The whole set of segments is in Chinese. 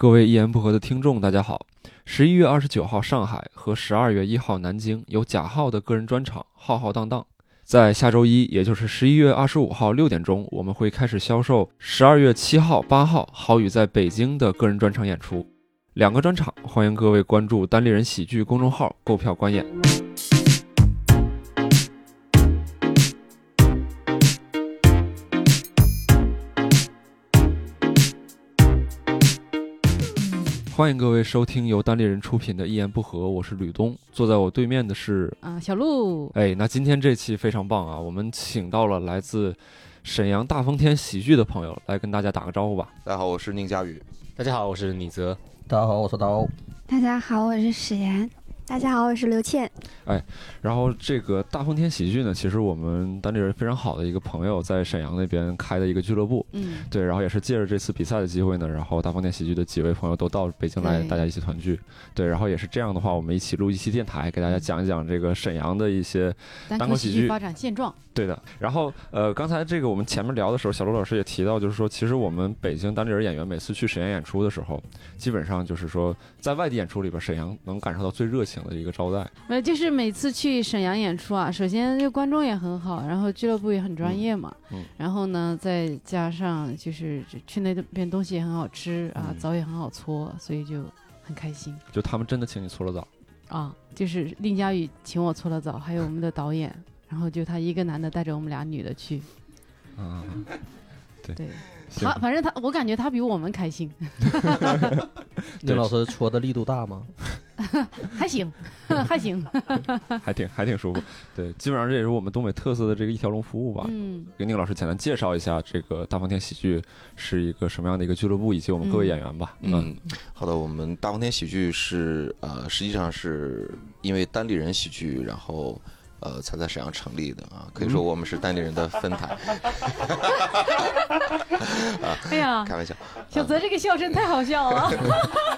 各位一言不合的听众，大家好。十一月二十九号，上海和十二月一号，南京有贾浩的个人专场，浩浩荡荡。在下周一，也就是十一月二十五号六点钟，我们会开始销售十二月七号、八号郝宇在北京的个人专场演出，两个专场，欢迎各位关注单立人喜剧公众号购票观演。欢迎各位收听由单立人出品的《一言不合》，我是吕东，坐在我对面的是啊小鹿。哎，那今天这期非常棒啊，我们请到了来自沈阳大风天喜剧的朋友来跟大家打个招呼吧。大家好，我是宁佳宇。大家好，我是李泽。大家好，我是刀。大家好，我是史岩。大家好，我是刘倩。哎，然后这个大风天喜剧呢，其实我们当地人非常好的一个朋友在沈阳那边开的一个俱乐部。嗯，对，然后也是借着这次比赛的机会呢，然后大风天喜剧的几位朋友都到北京来，大家一起团聚。对，然后也是这样的话，我们一起录一期电台，给大家讲一讲这个沈阳的一些单口喜剧发展现状。对的，然后呃，刚才这个我们前面聊的时候，小罗老师也提到，就是说，其实我们北京当地人演员每次去沈阳演出的时候，基本上就是说，在外地演出里边，沈阳能感受到最热情的一个招待。没，就是每次去沈阳演出啊，首先就观众也很好，然后俱乐部也很专业嘛，嗯，然后呢，再加上就是去那边东西也很好吃啊，澡也很好搓，所以就很开心。就他们真的请你搓了澡啊？就是令佳宇请我搓了澡，还有我们的导演。然后就他一个男的带着我们俩女的去，啊，对对，他反正他我感觉他比我们开心。丁老师搓的力度大吗？还行，还行，还挺还挺舒服。对，基本上这也是我们东北特色的这个一条龙服务吧。嗯，给宁老师简单介绍一下这个大风天喜剧是一个什么样的一个俱乐部，以及我们各位演员吧。嗯，好的，我们大风天喜剧是呃，实际上是因为单立人喜剧，然后。呃，才在沈阳成立的啊，可以说我们是单立人的分台。啊，哎呀，开玩笑，小泽这个笑声太好笑了。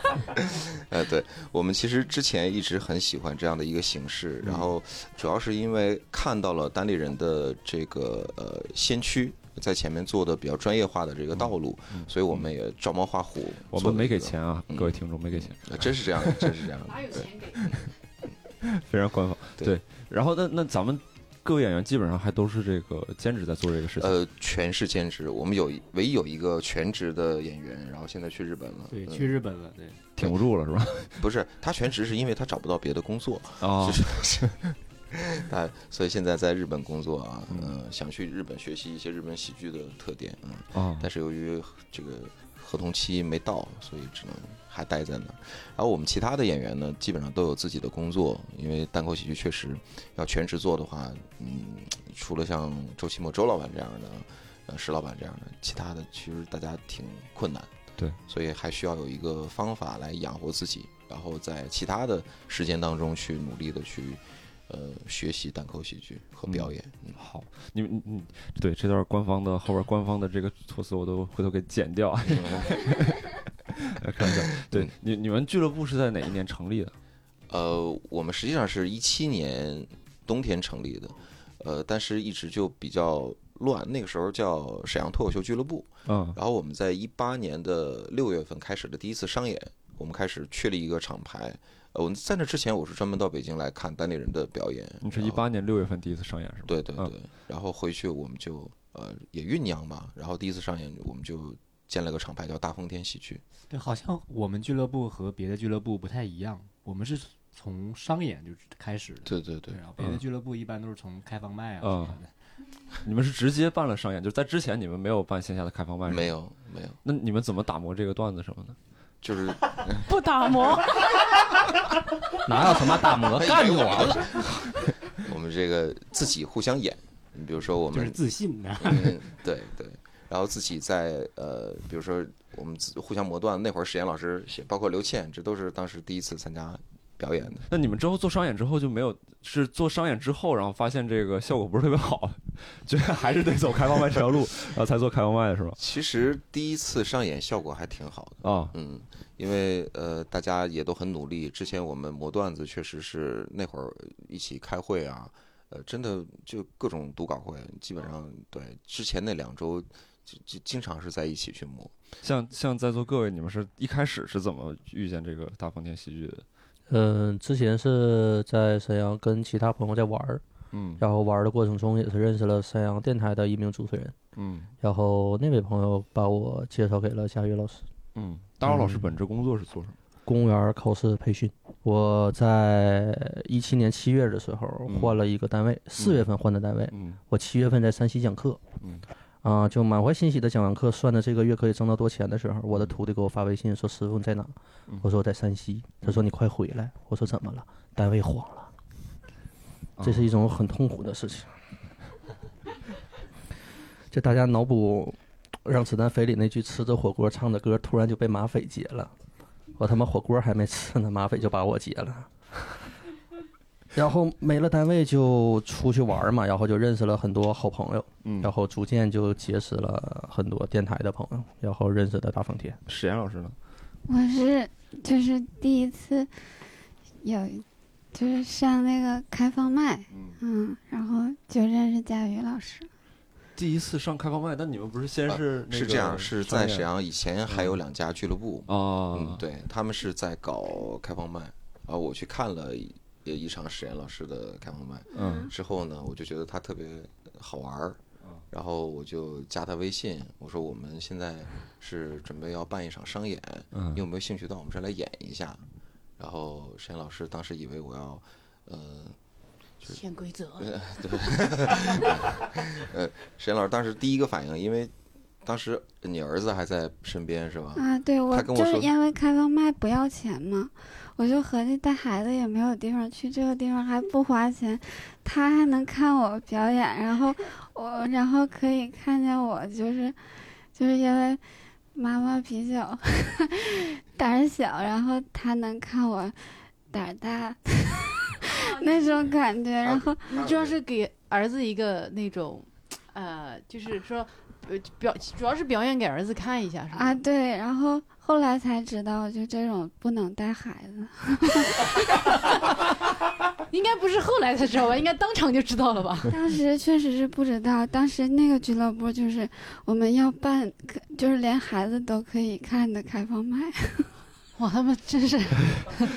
呃，对我们其实之前一直很喜欢这样的一个形式，然后主要是因为看到了单立人的这个呃先驱在前面做的比较专业化的这个道路，所以我们也照猫画虎。我们没给钱啊，各位听众没给钱，真是这样的，真是这样的。哪有钱给？非常官方，对。然后那那咱们各位演员基本上还都是这个兼职在做这个事情。呃，全是兼职。我们有唯一有一个全职的演员，然后现在去日本了。对，去日本了，对，挺不住了是吧？不是，他全职是因为他找不到别的工作啊。他 所以现在在日本工作啊，嗯，想去日本学习一些日本喜剧的特点，嗯哦。但是由于这个合同期没到，所以只能。还待在那儿，然后我们其他的演员呢，基本上都有自己的工作，因为单口喜剧确实要全职做的话，嗯，除了像周奇墨周老板这样的，呃，石老板这样的，其他的其实大家挺困难，对，所以还需要有一个方法来养活自己，然后在其他的时间当中去努力的去。呃，学习单口喜剧和表演，嗯，好，你们，嗯，对，这段官方的后边官方的这个措辞，我都回头给剪掉。看一下，对你，你们俱乐部是在哪一年成立的？呃，我们实际上是一七年冬天成立的，呃，但是一直就比较乱，那个时候叫沈阳脱口秀俱乐部，嗯，然后我们在一八年的六月份开始的第一次商演，我们开始确立一个厂牌。呃，我在那之前，我是专门到北京来看单立人的表演。你是一八年六月份第一次商演是吗？对对对，然后回去我们就呃也酝酿嘛，然后第一次商演我们就建了个厂牌叫大风天喜剧。对，好像我们俱乐部和别的俱乐部不太一样，我们是从商演就开始的。对对对，然后别的俱乐部一般都是从开放麦啊什么的。你们是直接办了商演，就在之前你们没有办线下的开放麦？没有没有。那你们怎么打磨这个段子什么的？就是 不打磨，哪有什么打磨，干就完了。我们这个自己互相演，你比如说我们就是自信的，对对。然后自己在呃，比如说我们互相磨段，那会儿史岩老师写，包括刘倩，这都是当时第一次参加。表演的，那你们之后做商演之后就没有是做商演之后，然后发现这个效果不是特别好，觉得还是得走开放麦这条路，然后才做开放麦的是吧？其实第一次商演效果还挺好的啊，嗯，因为呃大家也都很努力，之前我们磨段子确实是那会儿一起开会啊，呃真的就各种读稿会，基本上对之前那两周。就就经常是在一起去磨。像像在座各位，你们是一开始是怎么遇见这个大风天喜剧的？嗯，之前是在沈阳跟其他朋友在玩儿，嗯，然后玩的过程中也是认识了沈阳电台的一名主持人，嗯，然后那位朋友把我介绍给了佳宇老师。嗯，大姚老师本职工作是做什么？公务员考试培训。我在一七年七月的时候换了一个单位，四月份换的单位。嗯，我七月份在山西讲课。嗯，啊，就满怀欣喜的讲完课，算着这个月可以挣到多钱的时候，我的徒弟给我发微信说：“师傅你在哪？”我说：“我在山西。”他说：“你快回来。”我说：“怎么了？”单位黄了。这是一种很痛苦的事情。就大家脑补。让子弹飞里那句吃着火锅唱的歌，突然就被马匪劫了。我他妈火锅还没吃呢，马匪就把我劫了。然后没了单位就出去玩嘛，然后就认识了很多好朋友，然后逐渐就结识了很多电台的朋友，然后认识的大风天。史岩老师呢？我是就是第一次有就是上那个开放麦，嗯，然后就认识佳宇老师。第一次上开放麦，但你们不是先是是这样？是在沈阳以前还有两家俱乐部啊，嗯，对他们是在搞开放麦啊。我去看了一场史岩老师的开放麦，嗯，之后呢，我就觉得他特别好玩儿，然后我就加他微信，我说我们现在是准备要办一场商演，嗯，你有没有兴趣到我们这来演一下？然后沈岩老师当时以为我要，呃。潜规则。对，呃，沈老师当时第一个反应，因为当时你儿子还在身边，是吧？啊，对，我就是因为开放麦不要钱嘛，我就合计带孩子也没有地方去，这个地方还不花钱，他还能看我表演，然后我然后可以看见我，就是 就是因为妈妈比较 胆小，然后他能看我胆大。那种感觉，然后主要是给儿子一个那种，呃，就是说，呃，表主要是表演给儿子看一下，是吧？啊，对，然后后来才知道，就这种不能带孩子。应该不是后来才知道吧？应该当场就知道了吧？当时确实是不知道，当时那个俱乐部就是我们要办，就是连孩子都可以看的开放麦。哇，他们真是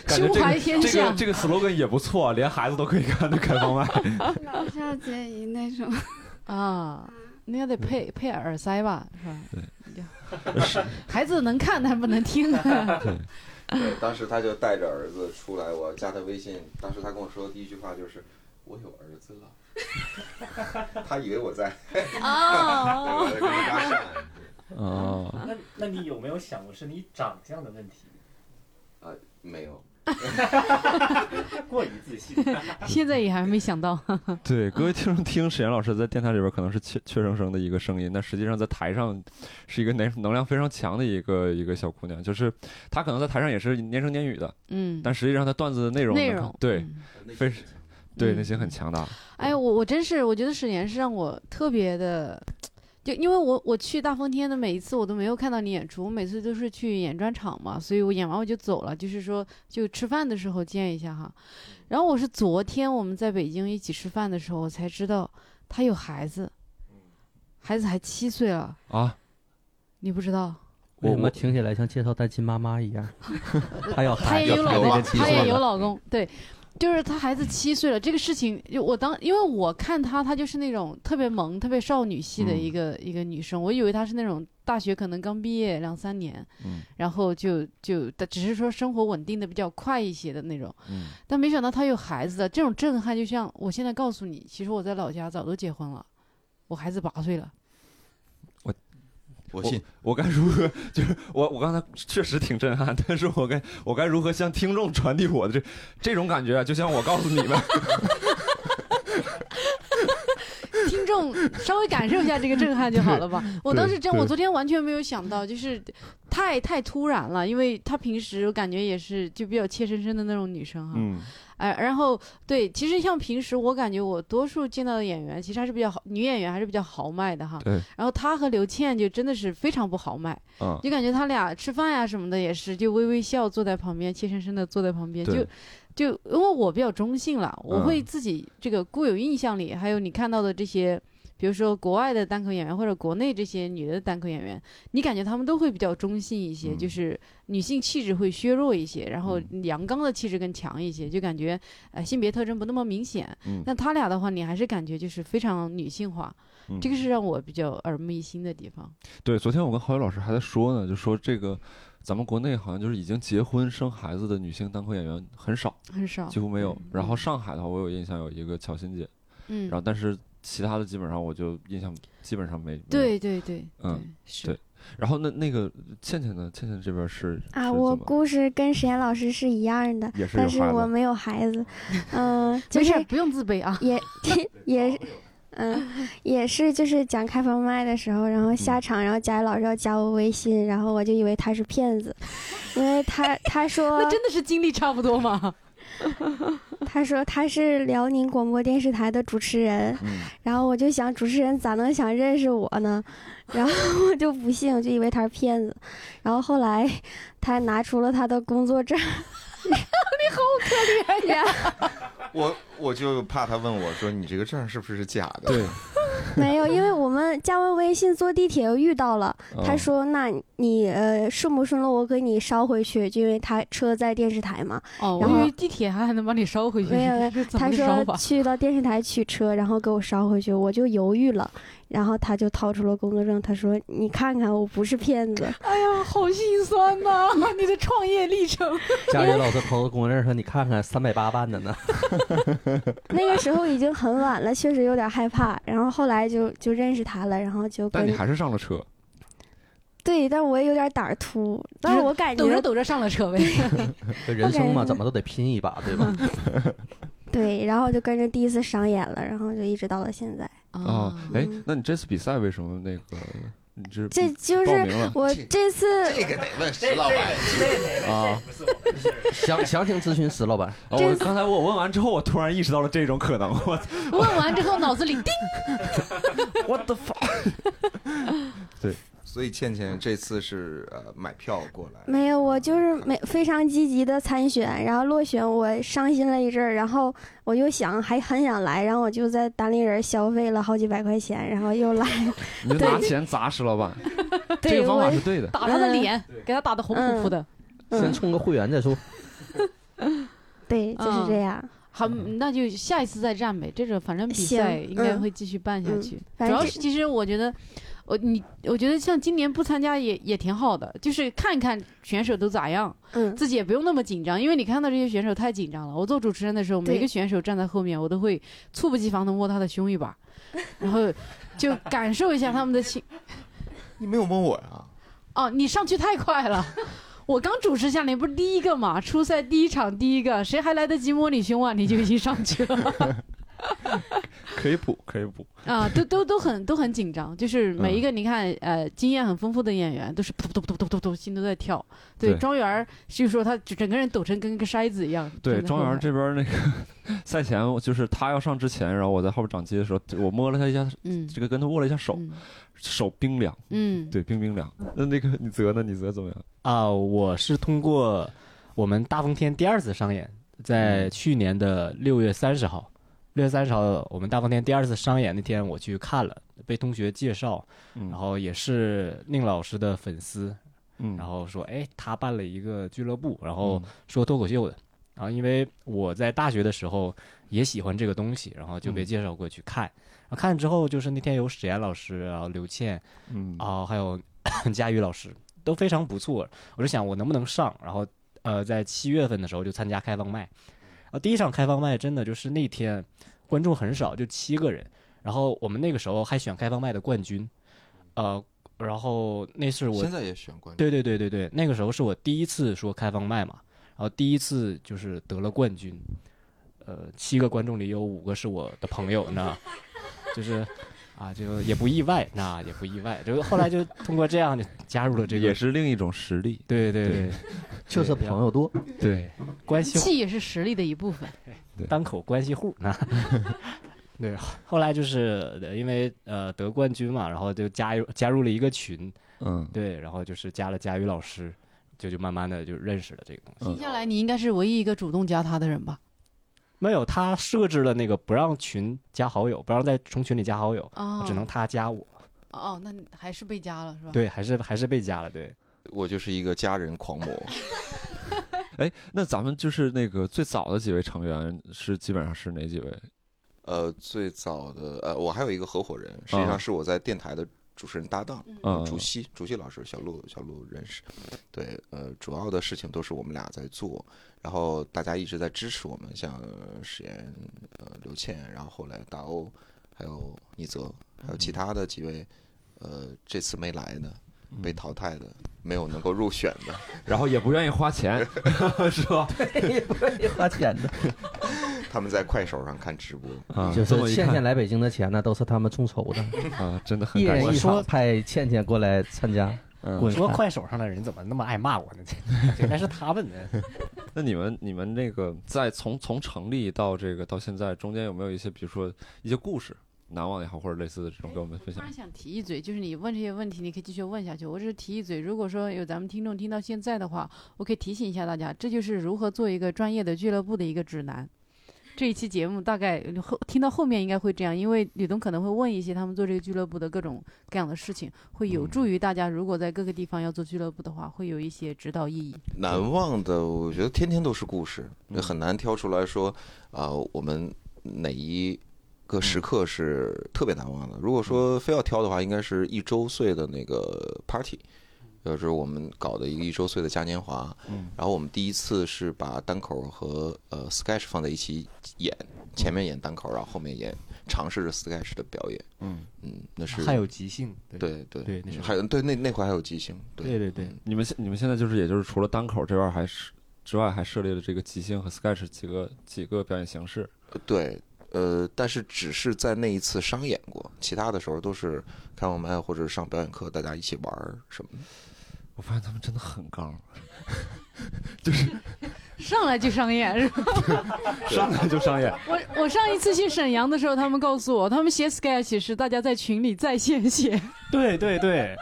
胸怀天下。这个这个 slogan 也不错，连孩子都可以看的开放麦。老少皆宜那种啊，那要得配配耳塞吧，是吧？对，孩子能看但不能听。对，当时他就带着儿子出来，我加他微信。当时他跟我说的第一句话就是：“我有儿子了。”他以为我在 啊，跟他搭讪。哦，那那你有没有想过是你长相的问题？啊，没有，过于自信。现在也还没想到。对，各位听众听沈岩老师在电台里边可能是怯怯生生的一个声音，但实际上在台上是一个能能量非常强的一个一个小姑娘。就是她可能在台上也是蔫声蔫语的，嗯，但实际上她段子的内容内容对非对内心很强大。哎，我我真是我觉得沈岩是让我特别的。就因为我我去大风天的每一次我都没有看到你演出，我每次都是去演专场嘛，所以我演完我就走了，就是说就吃饭的时候见一下哈。然后我是昨天我们在北京一起吃饭的时候，我才知道他有孩子，孩子还七岁了啊！你不知道？为什么听起来像介绍单亲妈妈一样？他要他也有老公，他也有老公，对。就是他孩子七岁了，这个事情就我当，因为我看他，他就是那种特别萌、特别少女系的一个一个女生，我以为她是那种大学可能刚毕业两三年，嗯，然后就就只是说生活稳定的比较快一些的那种，嗯，但没想到她有孩子的这种震撼，就像我现在告诉你，其实我在老家早都结婚了，我孩子八岁了。我信，我该如何？就是我，我刚才确实挺震撼，但是我该，我该如何向听众传递我的这这种感觉？就像我告诉你们，听众稍微感受一下这个震撼就好了吧。我当时真，我昨天完全没有想到，就是太太突然了，因为她平时我感觉也是就比较怯生生的那种女生哈。嗯。哎，然后对，其实像平时我感觉我多数见到的演员，其实还是比较好，女演员还是比较豪迈的哈。对。然后她和刘倩就真的是非常不豪迈，嗯，就感觉他俩吃饭呀什么的也是就微微笑，坐在旁边，怯生生的坐在旁边，就就因为我比较中性了，我会自己这个固有印象里，还有你看到的这些。比如说国外的单口演员或者国内这些女的单口演员，你感觉她们都会比较中性一些，就是女性气质会削弱一些，然后阳刚的气质更强一些，就感觉呃性别特征不那么明显。那他俩的话，你还是感觉就是非常女性化，这个是让我比较耳目一新的地方。对，昨天我跟郝宇老师还在说呢，就说这个。咱们国内好像就是已经结婚生孩子的女性单口演员很少，很少，几乎没有。然后上海的话，我有印象有一个乔欣姐，嗯，然后但是其他的基本上我就印象基本上没。对对对，嗯，对。然后那那个倩倩呢？倩倩这边是啊，我故事跟实验老师是一样的，但是我没有孩子，嗯，就是不用自卑啊，也 也。嗯，也是，就是讲开放麦的时候，然后下场，然后佳宇老师要加我微信，然后我就以为他是骗子，因为他他说那真的是经历差不多吗？他说他是辽宁广播电视台的主持人，然后我就想主持人咋能想认识我呢？然后我就不信，我就以为他是骗子，然后后来他拿出了他的工作证。你好可怜呀！我我就怕他问我说：“你这个证是不是假的？”对，没有，因为我们加完微信坐地铁又遇到了。他说：“那你呃顺不顺路？我给你捎回去，就因为他车在电视台嘛。”哦，然后地铁还还能帮你捎回去？没有，他说去到电视台取车，然后给我捎回去，我就犹豫了。然后他就掏出了工作证，他说：“你看看，我不是骗子。”哎呀，好心酸呐！你的创业历程。家里老师掏个工作证说：“你看看，三百八办的呢。” 那个时候已经很晚了，确实有点害怕。然后后来就就认识他了，然后就。但你还是上了车。对，但我也有点胆儿突，但是我感觉抖着抖着上了车呗。人生嘛，怎么都得拼一把，对吧？对，然后就跟着第一次商演了，然后就一直到了现在。哦，哎，那你这次比赛为什么那个？你这这就是我这次这个得问石老板啊，详详情咨询石老板。我刚才我问完之后，我突然意识到了这种可能。我问完之后脑子里叮，我的发。对。所以倩倩这次是呃买票过来，没有，我就是没非常积极的参选，然后落选，我伤心了一阵儿，然后我又想还很想来，然后我就在单立人消费了好几百块钱，然后又来。你拿钱砸石老板，这个方法是对的，打他的脸，给他打的红扑扑的，先充个会员再说。对，就是这样。好，那就下一次再战呗。这种反正比赛应该会继续办下去。主要是其实我觉得。我你我觉得像今年不参加也也挺好的，就是看一看选手都咋样，嗯，自己也不用那么紧张，因为你看到这些选手太紧张了。我做主持人的时候，每个选手站在后面，我都会猝不及防的摸他的胸一把，然后就感受一下他们的心。你没有摸我呀？哦，你上去太快了，我刚主持下来不是第一个嘛，初赛第一场第一个，谁还来得及摸你胸啊？你就已经上去了。可以补，可以补啊！都都都很都很紧张，就是每一个你看，呃，经验很丰富的演员都是扑扑扑扑扑扑，心都在跳。对，庄园就是说他整个人抖成跟个筛子一样。对，庄园这边那个赛前，就是他要上之前，然后我在后边掌机的时候，我摸了他一下，嗯，这个跟他握了一下手，手冰凉，嗯，对，冰冰凉。那那个你泽呢？你泽怎么样？啊，我是通过我们大风天第二次上演，在去年的六月三十号。六月三十号，我们大风天第二次商演那天，我去看了，被同学介绍，然后也是宁老师的粉丝，然后说，哎，他办了一个俱乐部，然后说脱口秀的，然后因为我在大学的时候也喜欢这个东西，然后就被介绍过去看，然后看之后就是那天有史岩老师，然后刘倩，嗯，啊，还有 佳宇老师都非常不错，我就想我能不能上，然后呃，在七月份的时候就参加开放麦。啊，第一场开放麦真的就是那天，观众很少，就七个人。然后我们那个时候还选开放麦的冠军，呃，然后那是我现在也选冠军。对对对对对，那个时候是我第一次说开放麦嘛，然后第一次就是得了冠军。呃，七个观众里有五个是我的朋友，那就是。啊，就也不意外，那也不意外，就后来就通过这样就加入了这个，也是另一种实力。对对对，就是朋友多，对关系气也是实力的一部分。对，单口关系户。那 对，后来就是因为呃得冠军嘛，然后就加入加入了一个群，嗯，对，然后就是加了佳宇老师，就就慢慢的就认识了这个东西。听下来，你应该是唯一一个主动加他的人吧？没有，他设置了那个不让群加好友，不让在从群里加好友，只能他加我。哦，那还是被加了是吧？对，还是还是被加了。对，我就是一个家人狂魔。哎，那咱们就是那个最早的几位成员是基本上是哪几位？呃，最早的呃，我还有一个合伙人，实际上是我在电台的主持人搭档，嗯，主席，主席老师，小鹿，小鹿认识。对，呃，主要的事情都是我们俩在做，然后大家一直在支持我们，像史岩，呃，刘倩，然后后来大欧，还有倪泽，还有其他的几位，呃，这次没来的。被淘汰的，没有能够入选的，然后也不愿意花钱，是吧？对，不愿意花钱的。他们在快手上看直播，啊就是倩倩来北京的钱呢，都是他们众筹的啊，真的很。一人一场派倩倩过来参加。滚说快手上的人怎么那么爱骂我呢？应该是他们呢。那你们你们那个在从从成立到这个到现在中间有没有一些，比如说一些故事？难忘也好，或者类似的这种，跟我们分享。突然想提一嘴，就是你问这些问题，你可以继续问下去。我只是提一嘴，如果说有咱们听众听到现在的话，我可以提醒一下大家，这就是如何做一个专业的俱乐部的一个指南。这一期节目大概后听到后面应该会这样，因为吕东可能会问一些他们做这个俱乐部的各种各样的事情，会有助于大家。如果在各个地方要做俱乐部的话，会有一些指导意义。难忘的，我觉得天天都是故事，很难挑出来说啊，我们哪一。个时刻是特别难忘的。如果说非要挑的话，应该是一周岁的那个 party，就是我们搞的一个一周岁的嘉年华。嗯，然后我们第一次是把单口和呃 sketch 放在一起演，前面演单口，然后后面演尝试着 sketch 的表演。嗯嗯，那是还有即兴。对对对，还有对那那块还有即兴。对对对，你们现你们现在就是也就是除了单口这块还是之外，还设立了这个即兴和 sketch 几个几个表演形式。对。呃，但是只是在那一次商演过，其他的时候都是开放麦或者上表演课，大家一起玩什么的。我发现他们真的很刚，就是 上来就商演是吧？上来就商演。我我上一次去沈阳的时候，他们告诉我，他们写 sketch 是大家在群里在线写。对对对。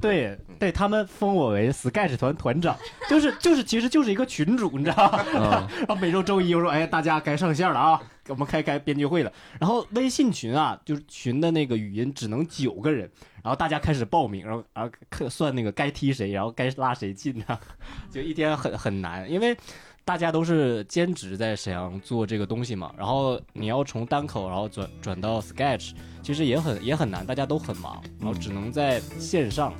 对对，他们封我为 Sketch 团团长，就是就是，其实就是一个群主，你知道吗？然后每周周一我说，哎，大家该上线了啊，我们开开编剧会了。然后微信群啊，就是群的那个语音只能九个人，然后大家开始报名，然后然后算那个该踢谁，然后该拉谁进啊，就一天很很难，因为。大家都是兼职在沈阳做这个东西嘛，然后你要从单口然后转转到 sketch，其实也很也很难，大家都很忙，然后只能在线上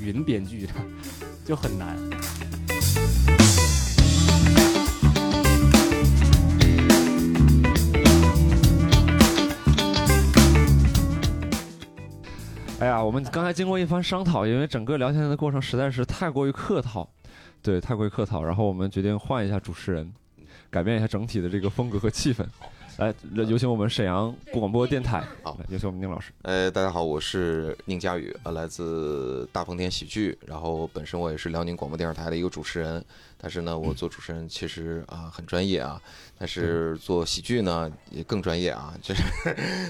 云编剧，就很难。哎呀，我们刚才经过一番商讨，因为整个聊天的过程实在是太过于客套。对，太过于客套，然后我们决定换一下主持人，改变一下整体的这个风格和气氛。来，有请我们沈阳广播电台。好，有请我们宁老师。呃，大家好，我是宁佳宇，呃，来自大风天喜剧，然后本身我也是辽宁广播电视台的一个主持人。但是呢，我做主持人其实啊很专业啊，但是做喜剧呢也更专业啊，就是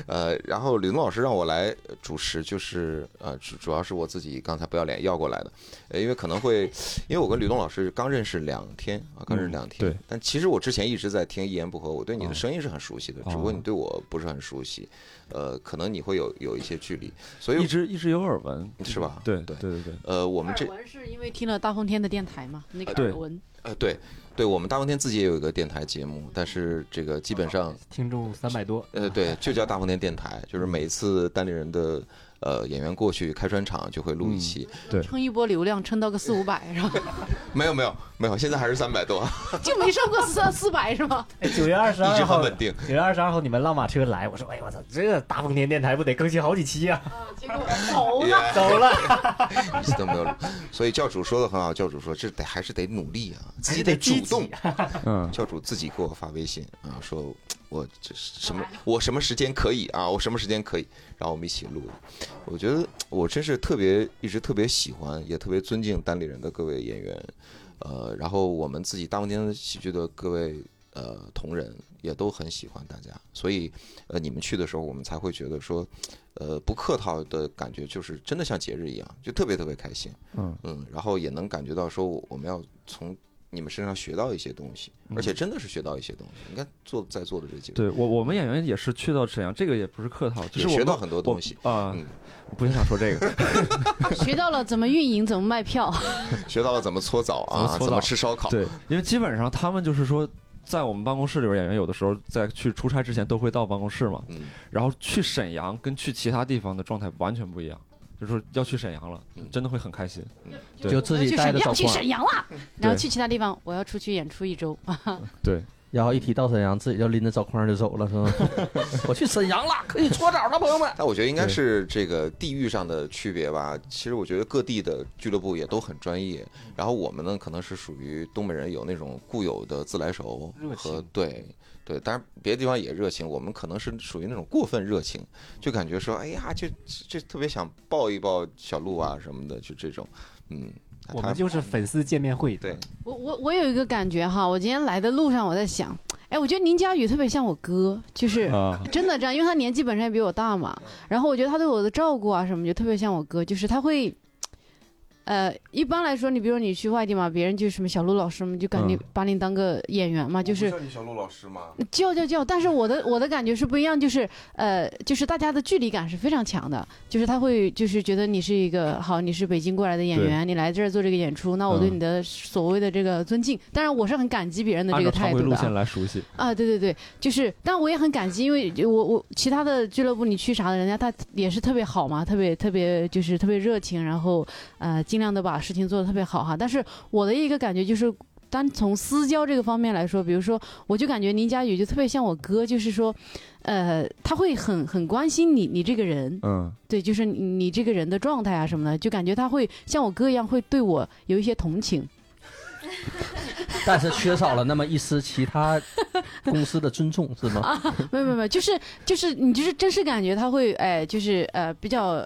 呃，然后吕东老师让我来主持，就是呃主主要是我自己刚才不要脸要过来的，呃，因为可能会，因为我跟吕东老师刚认识两天啊，刚认识两天，对，但其实我之前一直在听一言不合，我对你的声音是很熟悉的，只不过你对我不是很熟悉。呃，可能你会有有一些距离，所以一直一直有耳闻，是吧？对对对对对。呃，我们这耳闻是因为听了大风天的电台嘛？那个耳闻。呃，对，对我们大风天自己也有一个电台节目，但是这个基本上听众三百多。呃，对，就叫大风天电台，就是每一次单立人的。呃，演员过去开专场就会录一期，对，撑一波流量，撑到个四五百是吧？没有没有没有，现在还是三百多，就没上过四 四百是吗？九月二十二号，稳定。九月二十二号你们浪马车来，我说哎我操，这个大风天电台不得更新好几期啊？结果走了走了，一次都没有录。所以教主说的很好，教主说这得还是得努力啊，自己得主动。嗯，教主自己给我发微信啊，说。我这什么？我什么时间可以啊？我什么时间可以？然后我们一起录。我觉得我真是特别一直特别喜欢，也特别尊敬单立人的各位演员。呃，然后我们自己大风天喜剧的各位呃同仁也都很喜欢大家。所以呃，你们去的时候，我们才会觉得说，呃，不客套的感觉，就是真的像节日一样，就特别特别开心。嗯嗯，然后也能感觉到说，我们要从。你们身上学到一些东西，而且真的是学到一些东西。你看做在座的这几个，对我我们演员也是去到沈阳，这个也不是客套，就是学到很多东西啊。不想说这个，学到了怎么运营，怎么卖票，学到了怎么搓澡啊，怎么吃烧烤。对，因为基本上他们就是说，在我们办公室里边，演员有的时候在去出差之前都会到办公室嘛。嗯。然后去沈阳跟去其他地方的状态完全不一样。就是说要去沈阳了，真的会很开心。就自己带着要去沈阳了，然后去其他地方，我要出去演出一周。对。然后一提到沈阳，自己就拎着澡筐就走了，是吗？我去沈阳了，可以搓澡了，朋友们。那我觉得应该是这个地域上的区别吧。其实我觉得各地的俱乐部也都很专业。然后我们呢，可能是属于东北人，有那种固有的自来熟和对对。当然别的地方也热情，我们可能是属于那种过分热情，就感觉说，哎呀，就就特别想抱一抱小鹿啊什么的，就这种，嗯。我们就是粉丝见面会。对，我我我有一个感觉哈，我今天来的路上我在想，哎，我觉得林佳宇特别像我哥，就是真的这样，因为他年纪本身也比我大嘛，然后我觉得他对我的照顾啊什么就特别像我哥，就是他会。呃，一般来说，你比如你去外地嘛，别人就什么小陆老师嘛，就感觉把你当个演员嘛，就是叫你小陆老师吗？叫叫叫，但是我的我的感觉是不一样，就是呃，就是大家的距离感是非常强的，就是他会就是觉得你是一个好，你是北京过来的演员，你来这儿做这个演出，那我对你的所谓的这个尊敬，当然我是很感激别人的这个态度的。路线来熟悉啊，对对对，就是，但我也很感激，因为我我其他的俱乐部你去啥的，人家他也是特别好嘛，特别特别就是特别热情，然后呃。尽量的把事情做得特别好哈，但是我的一个感觉就是，单从私交这个方面来说，比如说，我就感觉林佳宇就特别像我哥，就是说，呃，他会很很关心你，你这个人，嗯，对，就是你这个人的状态啊什么的，就感觉他会像我哥一样，会对我有一些同情，但是缺少了那么一丝其他公司的尊重，是吗？啊，没有没有没有，就是就是你就是真实感觉他会哎，就是呃比较。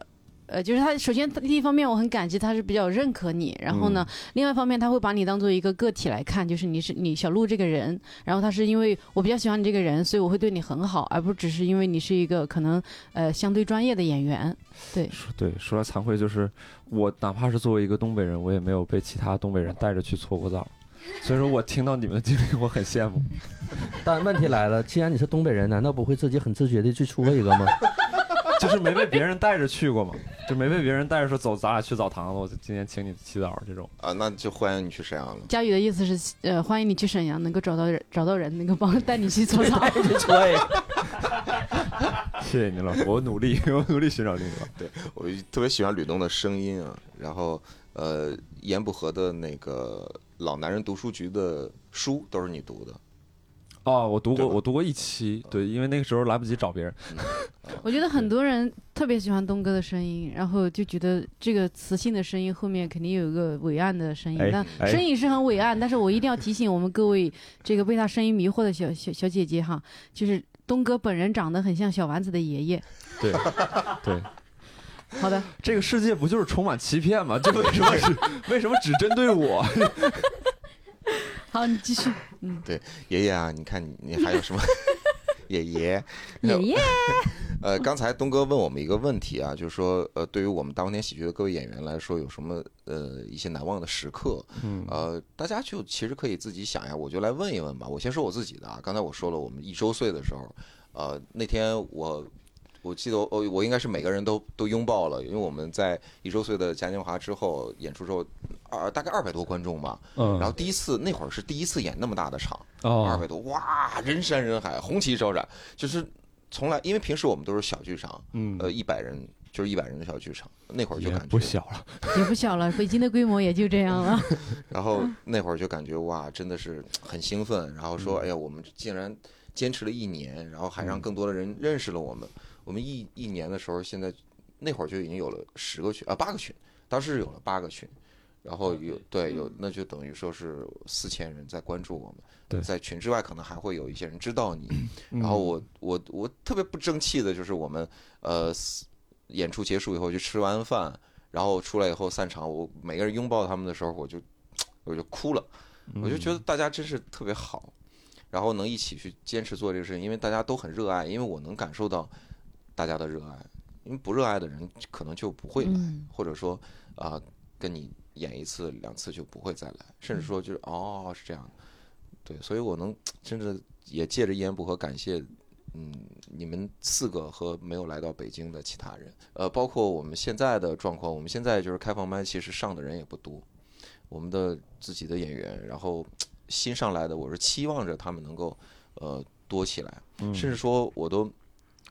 呃，就是他首先第一方面我很感激他是比较认可你，然后呢，另外一方面他会把你当做一个个体来看，就是你是你小鹿这个人，然后他是因为我比较喜欢你这个人，所以我会对你很好，而不只是因为你是一个可能呃相对专业的演员。对，对，说来惭愧，就是我哪怕是作为一个东北人，我也没有被其他东北人带着去搓过澡，所以说我听到你们的经历，我很羡慕。但问题来了，既然你是东北人，难道不会自己很自觉的去搓一个吗？就是没被别人带着去过嘛，就没被别人带着说走，咱俩去澡堂子，我就今天请你洗澡这种啊，那就欢迎你去沈阳了。佳宇的意思是，呃，欢迎你去沈阳，能够找到人，找到人能够帮带你去搓澡。对，谢谢你老师，我努力，我努力寻找另一半。对我特别喜欢吕东的声音啊，然后呃，严不和的那个老男人读书局的书都是你读的。哦，我读过，我读过一期，对，因为那个时候来不及找别人。我觉得很多人特别喜欢东哥的声音，然后就觉得这个磁性的声音后面肯定有一个伟岸的声音。但声音是很伟岸，但是我一定要提醒我们各位这个被他声音迷惑的小小小姐姐哈，就是东哥本人长得很像小丸子的爷爷。对，对。好的。这个世界不就是充满欺骗吗？这为什么是 为什么只针对我？好，你继续。嗯，对，爷爷啊，你看你你还有什么？爷爷，爷爷。呃，刚才东哥问我们一个问题啊，就是说，呃，对于我们当年喜剧的各位演员来说，有什么呃一些难忘的时刻？嗯，呃，大家就其实可以自己想一下，我就来问一问吧。我先说我自己的啊，刚才我说了，我们一周岁的时候，呃，那天我。我记得我我应该是每个人都都拥抱了，因为我们在一周岁的嘉年华之后演出之后，二大概二百多观众吧，嗯，然后第一次那会儿是第一次演那么大的场，哦，二百多，哇，人山人海，红旗招展，就是从来因为平时我们都是小剧场，嗯，呃，一百人就是一百人的小剧场，那会儿就感觉不小了，也不小了，北京的规模也就这样了。然后那会儿就感觉哇，真的是很兴奋，然后说哎呀，我们竟然坚持了一年，然后还让更多的人认识了我们。我们一一年的时候，现在那会儿就已经有了十个群啊，八个群，当时有了八个群，然后有对有，那就等于说是四千人在关注我们。对，在群之外，可能还会有一些人知道你。然后我我我特别不争气的就是我们呃演出结束以后就吃完饭，然后出来以后散场，我每个人拥抱他们的时候，我就我就哭了，我就觉得大家真是特别好，然后能一起去坚持做这个事情，因为大家都很热爱，因为我能感受到。大家的热爱，因为不热爱的人可能就不会来，或者说啊，跟你演一次两次就不会再来，甚至说就是哦是这样，对，所以我能甚至也借着一言不合感谢，嗯，你们四个和没有来到北京的其他人，呃，包括我们现在的状况，我们现在就是开放麦，其实上的人也不多，我们的自己的演员，然后新上来的，我是期望着他们能够呃多起来，甚至说我都。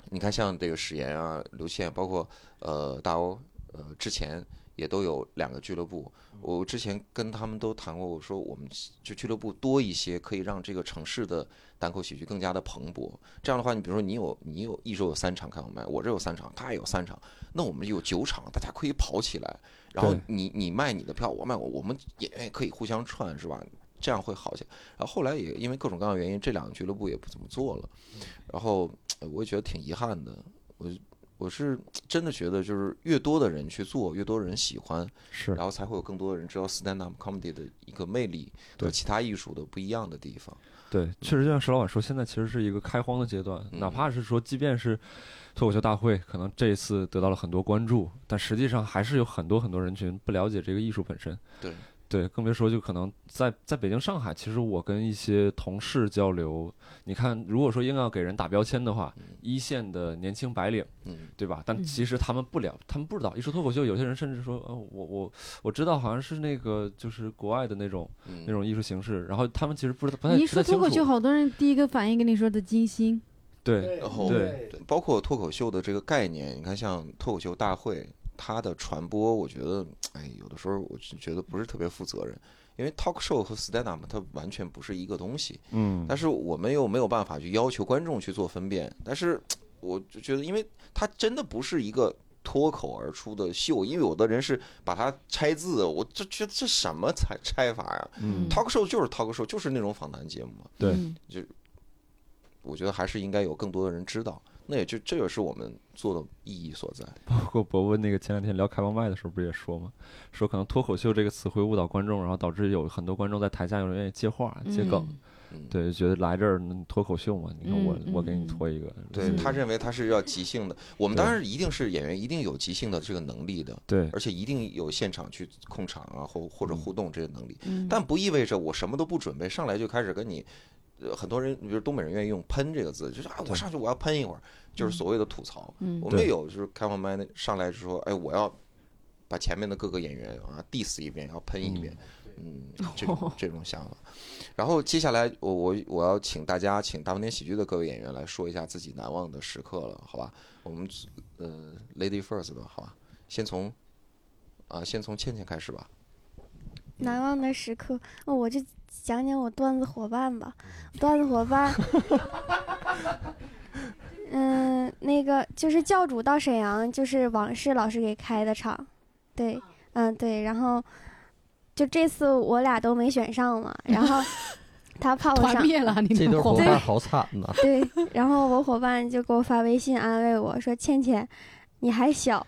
你看，像这个史岩啊、刘宪，包括呃大欧，呃之前也都有两个俱乐部。我之前跟他们都谈过，我说我们就俱乐部多一些，可以让这个城市的单口喜剧更加的蓬勃。这样的话，你比如说你有你有一周有三场开放麦，我这有三场，他也有三场，那我们有九场，大家可以跑起来。然后你你卖你的票，我卖我，我们也可以互相串，是吧？这样会好些。然后后来也因为各种各样的原因，这两个俱乐部也不怎么做了。然后。我也觉得挺遗憾的，我我是真的觉得，就是越多的人去做，越多人喜欢，是，然后才会有更多的人知道 stand up comedy 的一个魅力和其他艺术的不一样的地方。对，确实就像石老板说，现在其实是一个开荒的阶段，哪怕是说，即便是脱口秀大会，可能这一次得到了很多关注，但实际上还是有很多很多人群不了解这个艺术本身。对。对，更别说就可能在在北京、上海，其实我跟一些同事交流，你看，如果说硬要给人打标签的话，一线的年轻白领，对吧？但其实他们不了，他们不知道。一说脱口秀，有些人甚至说，呃，我我我知道，好像是那个就是国外的那种那种艺术形式，然后他们其实不知道不太你一说脱口秀，好多人第一个反应跟你说的金星，对，然后对，包括脱口秀的这个概念，你看像脱口秀大会。它的传播，我觉得，哎，有的时候我就觉得不是特别负责任，因为 talk show 和 stand up 它完全不是一个东西。嗯。但是我们又没有办法去要求观众去做分辨。但是我就觉得，因为它真的不是一个脱口而出的秀，因为有的人是把它拆字，我就觉得这什么拆拆法呀？嗯。talk show 就是 talk show，就是那种访谈节目嘛。对。就我觉得还是应该有更多的人知道。那也就这个是我们做的意义所在。包括博文那个前两天聊开放麦的时候，不也说吗？说可能脱口秀这个词会误导观众，然后导致有很多观众在台下有人愿意接话、接梗，对，觉得来这儿脱口秀嘛，你看我我给你脱一个。对他认为他是要即兴的，我们当然一定是演员，一定有即兴的这个能力的，对，而且一定有现场去控场啊，或或者互动这个能力，但不意味着我什么都不准备，上来就开始跟你。呃，很多人，比如东北人愿意用“喷”这个字，就是啊，我上去我要喷一会儿，就是所谓的吐槽。我们也有，就是开放麦那上来就说，哎，我要把前面的各个演员啊 diss 一遍，要喷一遍，嗯，这种这种想法。然后接下来，我我我要请大家，请大风天喜剧的各位演员来说一下自己难忘的时刻了，好吧？我们呃，lady first 吧，好吧？先从啊，先从倩倩开始吧。难忘的时刻，哦我就讲讲我段子伙伴吧。段子伙伴，嗯，那个就是教主到沈阳，就是往事老师给开的场，对，嗯对，然后就这次我俩都没选上嘛，然后 他怕我上，这对伙伴 好惨呐。对，然后我伙伴就给我发微信安慰我说：“倩倩，你还小，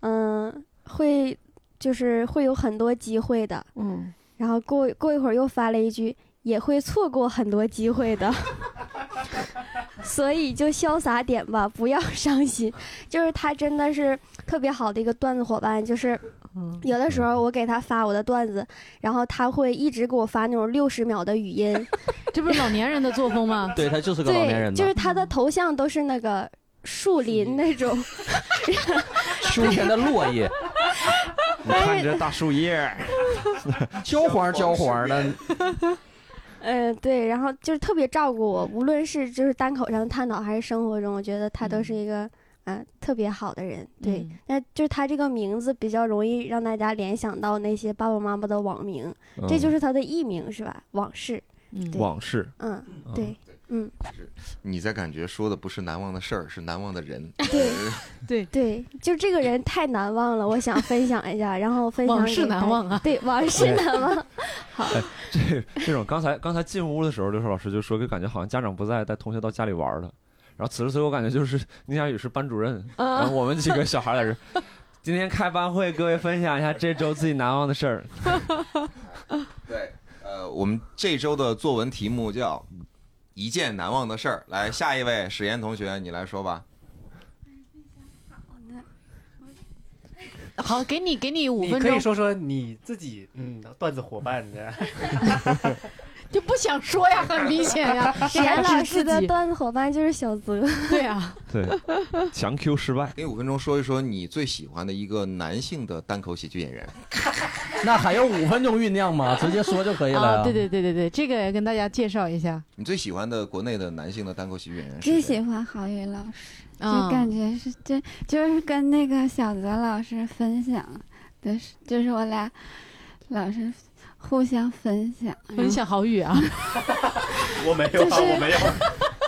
嗯，会。”就是会有很多机会的，嗯，然后过过一会儿又发了一句，也会错过很多机会的，所以就潇洒点吧，不要伤心。就是他真的是特别好的一个段子伙伴，就是有的时候我给他发我的段子，然后他会一直给我发那种六十秒的语音，这不是老年人的作风吗？对他就是个老年人，就是他的头像都是那个树林那种，秋天的落叶。你看这大树叶，焦黄焦黄的。嗯，对，然后就是特别照顾我，无论是就是单口上的探讨，还是生活中，我觉得他都是一个嗯特别好的人。对，那就是他这个名字比较容易让大家联想到那些爸爸妈妈的网名，这就是他的艺名是吧？往事，往事，嗯，对。嗯，是你在感觉说的不是难忘的事儿，是难忘的人。对，对对，就这个人太难忘了，我想分享一下，然后分享往事难忘啊，对，往事难忘。好，这这种刚才刚才进屋的时候，刘硕老师就说，就感觉好像家长不在，带同学到家里玩了。然后此时此刻，我感觉就是宁佳宇是班主任，然后我们几个小孩在这，今天开班会，各位分享一下这周自己难忘的事儿。对，呃，我们这周的作文题目叫。一件难忘的事儿，来下一位史岩同学，你来说吧。好，给你给你五分钟，你可以说说你自己嗯段子伙伴的。就不想说呀，很明显呀。严老师的段子伙伴就是小泽。对啊，对，强 Q 失败。给五分钟说一说你最喜欢的一个男性的单口喜剧演员。那还有五分钟酝酿吗？直接说就可以了。对对对对对，这个也跟大家介绍一下。你最喜欢的国内的男性的单口喜剧演员？最喜欢郝宇老师，就感觉是就就是跟那个小泽老师分享的是，就是我俩老是。互相分享，分享好语啊！我没有啊，我没有。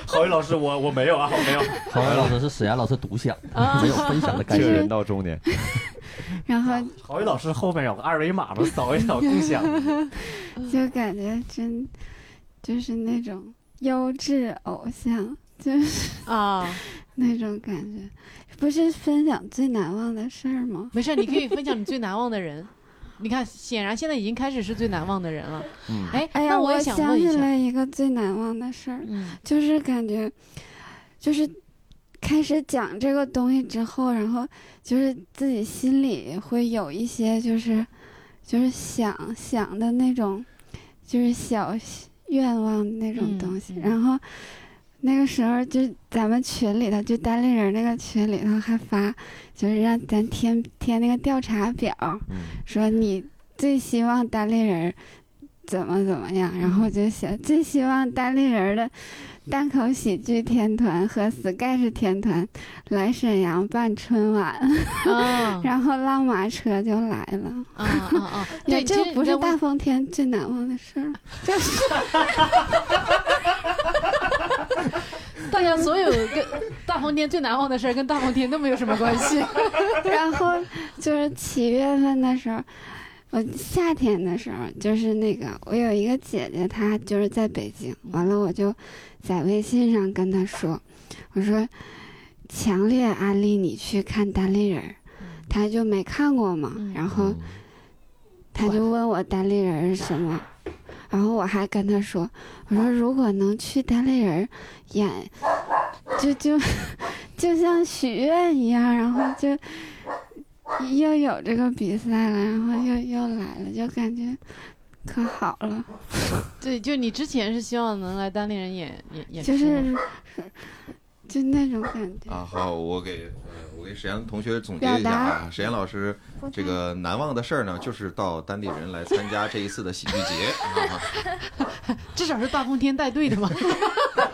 郝宇老师，我我没有啊，我没有。郝宇老师是史岩老师独享，没有分享的感觉。人到中年。然后郝宇老师后面有个二维码嘛，扫一扫共享。就感觉真就是那种优质偶像，就是啊那种感觉。不是分享最难忘的事儿吗？没事，你可以分享你最难忘的人。你看，显然现在已经开始是最难忘的人了。嗯，哎，哎呀，我想起来一个最难忘的事儿，就是感觉，就是开始讲这个东西之后，然后就是自己心里会有一些，就是就是想想的那种，就是小愿望那种东西，然后。那个时候就咱们群里头，就单立人那个群里头还发，就是让咱填填那个调查表，说你最希望单立人怎么怎么样，然后就写最希望单立人的单口喜剧天团和 Sky 天团来沈阳办春晚，然后浪马车就来了。啊啊啊！对，这不是大风天最难忘的事儿，就是。大家所有跟大风天最难忘的事儿，跟大风天都没有什么关系。然后就是七月份的时候，我夏天的时候，就是那个我有一个姐姐，她就是在北京。完了，我就在微信上跟她说：“我说强烈安利你去看单立人。”她就没看过嘛，然后她就问我单立人是什么。然后我还跟他说：“我说如果能去单立人演，就就就像许愿一样，然后就又有这个比赛了，然后又又来了，就感觉可好了。对，就你之前是希望能来单立人演演演，就是就那种感觉啊。好，我给我。给沈阳同学总结一下啊，沈阳老师这个难忘的事儿呢，就是到当地人来参加这一次的喜剧节，至少是大风天带队的嘛，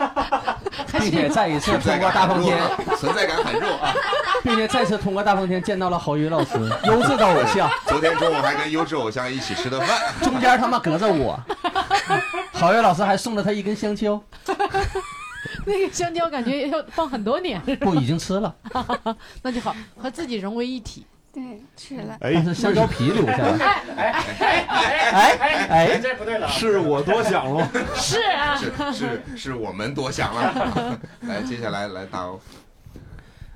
并且再一次通过大风天，存在感很弱啊，并且再次通过大风天见到了郝宇老师，优质的偶像。昨天中午还跟优质偶像一起吃的饭，中间他妈隔着我，郝宇老师还送了他一根香蕉。那个香蕉感觉要放很多年，不已经吃了，那就好，和自己融为一体。对，吃了，哎，那香蕉皮留下了。哎哎哎哎哎，这不对了，是我多想了。是啊，是是是我们多想了。来，接下来来打。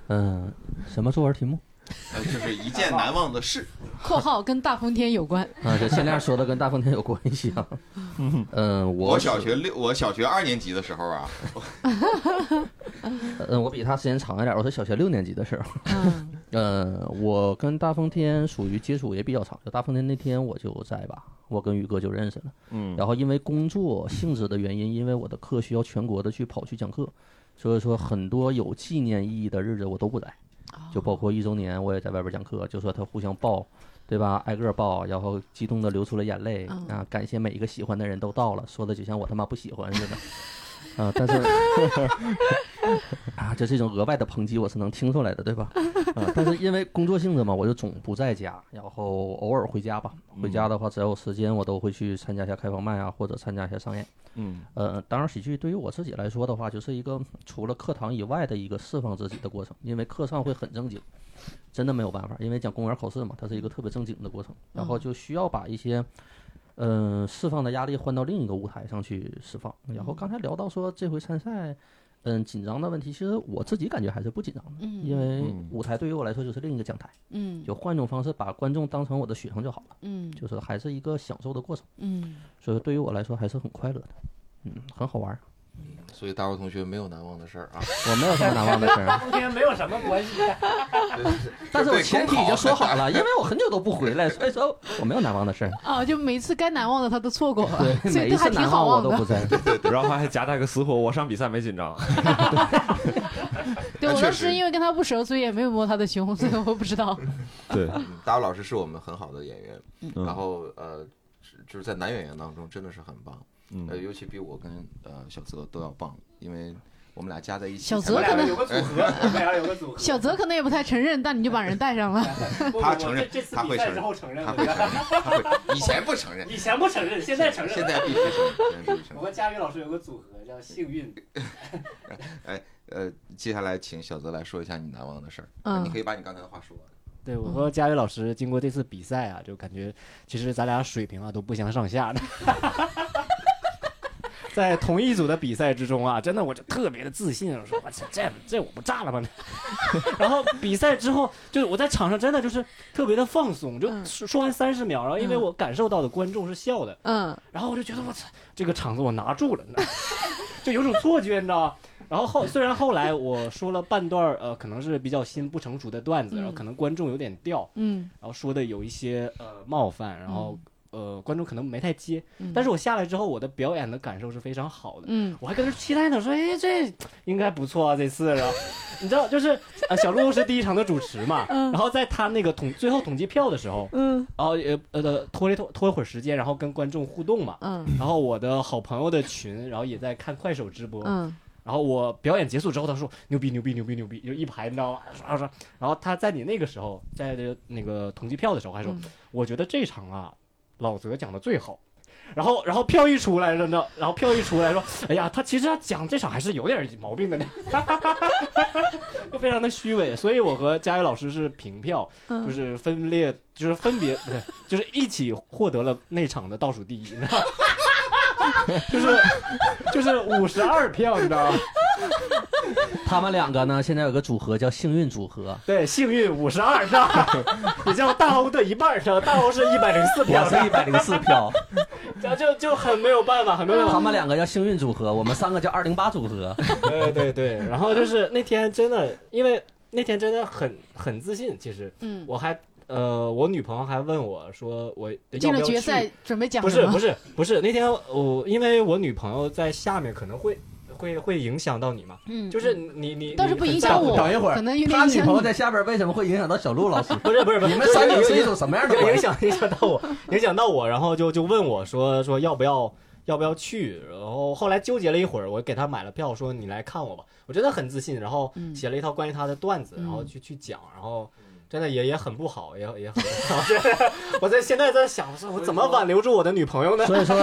嗯，什么作文题目？呃，就是一件难忘的事。括号跟大风天有关啊，这限量说的跟大风天有关系啊。嗯，我小学六，我小学二年级的时候啊。嗯，我比他时间长一点，我是小学六年级的时候。嗯，我跟大风天属于接触也比较长，就大风天那天我就在吧，我跟宇哥就认识了。嗯，然后因为工作性质的原因，因为我的课需要全国的去跑去讲课，所以说很多有纪念意义的日子我都不在。就包括一周年，我也在外边讲课，就说他互相抱，对吧？挨个抱，然后激动的流出了眼泪啊！感谢每一个喜欢的人都到了，说的就像我他妈不喜欢似的。啊，但是 啊，这是一种额外的抨击我是能听出来的，对吧？啊，但是因为工作性质嘛，我就总不在家，然后偶尔回家吧。回家的话，只要有时间，我都会去参加一下开放麦啊，或者参加一下商演。嗯，呃，当然，喜剧对于我自己来说的话，就是一个除了课堂以外的一个释放自己的过程，因为课上会很正经，真的没有办法，因为讲公务员考试嘛，它是一个特别正经的过程，然后就需要把一些。嗯，释放的压力换到另一个舞台上去释放。然后刚才聊到说这回参赛，嗯，紧张的问题，其实我自己感觉还是不紧张的，因为舞台对于我来说就是另一个讲台，嗯，就换一种方式把观众当成我的学生就好了，嗯，就是还是一个享受的过程，嗯，所以对于我来说还是很快乐的，嗯，很好玩。所以大伙同学没有难忘的事儿啊，我没有什么难忘的事儿，今天没有什么关系。但是我前提已经说好了，因为我很久都不回来，所以说我没有难忘的事儿。哦，就每次该难忘的他都错过了，对，每一次难忘我都不在。然后他还夹带个私货，我上比赛没紧张。对我当时因为跟他不熟，所以也没有摸他的胸，所以我不知道。对，大武老师是我们很好的演员，然后呃，就是在男演员当中真的是很棒。呃，尤其比我跟呃小泽都要棒，因为我们俩加在一起。小泽可能有个组合，我们俩有个组合。小泽可能也不太承认，但你就把人带上了。他承认，他会承认，他会承认，他会。以前不承认，以前不承认，现在承认，现在必须承认。我和佳宇老师有个组合叫幸运。哎，呃，接下来请小泽来说一下你难忘的事儿。嗯，你可以把你刚才的话说完。对我和佳宇老师经过这次比赛啊，就感觉其实咱俩水平啊都不相上下的。在同一组的比赛之中啊，真的我就特别的自信，我说我这这这我不炸了吧？然后比赛之后，就是我在场上真的就是特别的放松，就说完三十秒，然后因为我感受到的观众是笑的，嗯，然后我就觉得我操，这个场子我拿住了，就有种错觉，你知道吗？然后后虽然后来我说了半段呃，可能是比较新不成熟的段子，然后可能观众有点掉，嗯，然后说的有一些呃冒犯，然后。呃，观众可能没太接，但是我下来之后，我的表演的感受是非常好的。嗯，我还跟着期待呢，说，哎，这应该不错啊，这次。然 后你知道，就是呃，小鹿是第一场的主持嘛，然后在他那个统最后统计票的时候，嗯，然后呃呃拖了拖拖一会儿时间，然后跟观众互动嘛，嗯，然后我的好朋友的群，然后也在看快手直播，嗯，然后我表演结束之后，他说牛逼牛逼牛逼牛逼，就一排，你知道吗？刷刷，然后他在你那个时候，在这那个统计票的时候还说，我觉得这场啊。老泽讲的最好，然后然后票一出来，了呢，然后票一出来说，哎呀，他其实他讲这场还是有点毛病的呢，就非常的虚伪。所以我和佳宇老师是平票，就是分裂，就是分别不是，就是一起获得了那场的倒数第一，你知道吗？就是就是五十二票，你知道吗？他们两个呢，现在有个组合叫幸运组合。对，幸运五十二票，也叫大欧的一半票，大欧是一百零四票，是一百零四票，就就就很没有办法，很没有办法。他们两个叫幸运组合，我们三个叫二零八组合。对对对，然后就是那天真的，因为那天真的很很自信，其实，嗯，我还。呃，我女朋友还问我说：“我进了决赛准备讲不是不是不是那天我因为我女朋友在下面可能会会会影响到你嘛，嗯，就是你你倒是不影响我。等一会儿，可能他女朋友在下边为什么会影响到小鹿老师？不是不是不是，你们三个是一种什么样的影响？影响到我，影响到我，然后就就问我说说要不要要不要去？然后后来纠结了一会儿，我给他买了票，说你来看我吧。我真的很自信，然后写了一套关于他的段子，然后去去讲，然后。真的也也很不好，也也很不好。我在现在在想，说我怎么挽留住我的女朋友呢？所以说，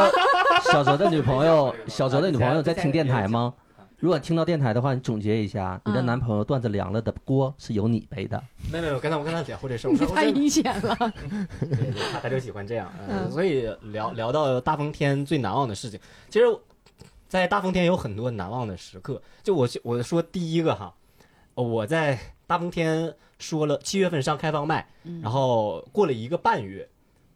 小泽的女朋友，小泽的女朋友在听电台吗？如果听到电台的话，你总结一下，你的男朋友段子凉了的锅是由你背的。没有没有，刚才我跟他讲过这事，太阴险了。他他就喜欢这样。嗯，所以聊聊到大风天最难忘的事情，其实，在大风天有很多难忘的时刻。就我我说第一个哈，我在大风天。说了七月份上开放麦，然后过了一个半月，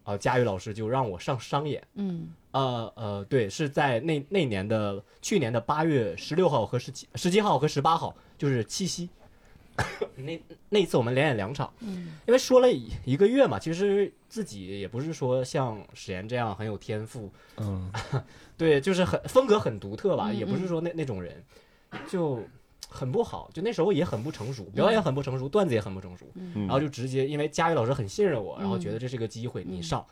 啊，佳宇老师就让我上商演。嗯，呃呃，对，是在那那年的去年的八月十六号和十七十七号和十八号，就是七夕。那那一次我们连演两场。嗯，因为说了一个月嘛，其实自己也不是说像史岩这样很有天赋。嗯，对，就是很风格很独特吧，也不是说那那种人，就。很不好，就那时候也很不成熟，表演很不成熟，段子也很不成熟，然后就直接因为佳宇老师很信任我，然后觉得这是个机会，你上，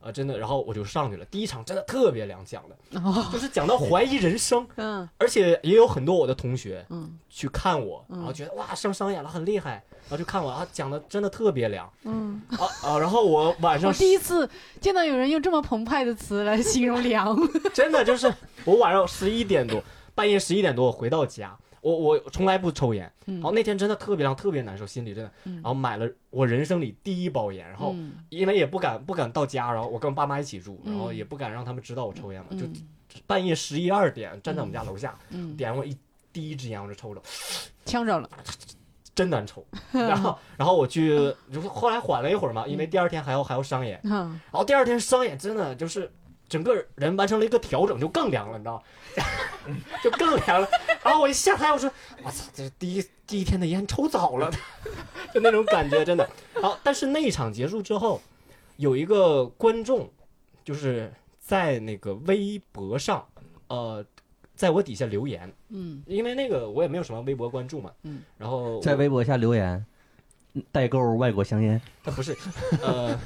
呃，真的，然后我就上去了。第一场真的特别凉，讲的，就是讲到怀疑人生，嗯，而且也有很多我的同学，嗯，去看我，然后觉得哇上商演了很厉害，然后就看我啊讲的真的特别凉，嗯，啊啊，然后我晚上第一次见到有人用这么澎湃的词来形容凉，真的就是我晚上十一点多，半夜十一点多我回到家。我我从来不抽烟，然后那天真的特别凉，特别难受，心里真的。然后买了我人生里第一包烟，然后因为也不敢不敢到家，然后我跟我爸妈一起住，然后也不敢让他们知道我抽烟嘛，就半夜十一二点站在我们家楼下，点我一第一支烟我就抽了，呛着了，真难抽。然后然后我去，后来缓了一会儿嘛，因为第二天还要还要商演，然后第二天商演真的就是整个人完成了一个调整，就更凉了，你知道 就更凉了。然后我一下台，我说：“我操，这第一第一天的烟抽早了。”就那种感觉，真的。好，但是那一场结束之后，有一个观众，就是在那个微博上，呃，在我底下留言，嗯，因为那个我也没有什么微博关注嘛，嗯，然后在微博下留言。代购外国香烟，他不是，呃，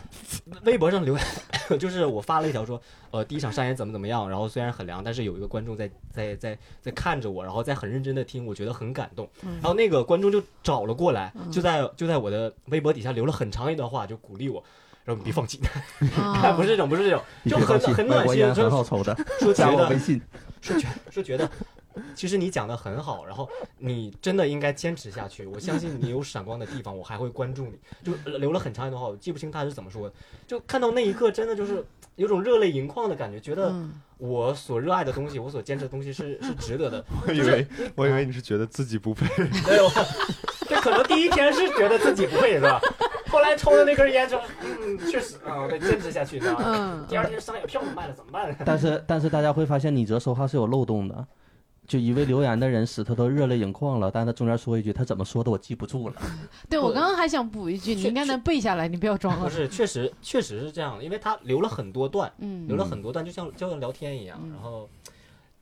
微博上留言，就是我发了一条说，呃，第一场上演怎么怎么样，然后虽然很凉，但是有一个观众在在在在看着我，然后在很认真的听，我觉得很感动。然后那个观众就找了过来，就在就在我的微博底下留了很长一段话，就鼓励我，然后你别放弃，不是这种，不是这种，就很很暖心，很好抽的，说加我微信，是觉是觉得。其实你讲的很好，然后你真的应该坚持下去。我相信你有闪光的地方，我还会关注你。就留了很长一段话，我记不清他是怎么说的。就看到那一刻，真的就是有种热泪盈眶的感觉，觉得我所热爱的东西，我所坚持的东西是是值得的。我以为我以为你是觉得自己不配。对，这可能第一天是觉得自己不配，是吧？后来抽的那根烟，就嗯，确实啊，得坚持下去，知道吗？第二天商业票卖了怎么办？但是但是大家会发现，你这说话是有漏洞的。就一位留言的人使他都热泪盈眶了，但他中间说一句，他怎么说的我记不住了。对我刚刚还想补一句，你应该能背下来，你不要装了。不是，确实确实是这样，因为他留了很多段，嗯，留了很多段，就像就像聊天一样。然后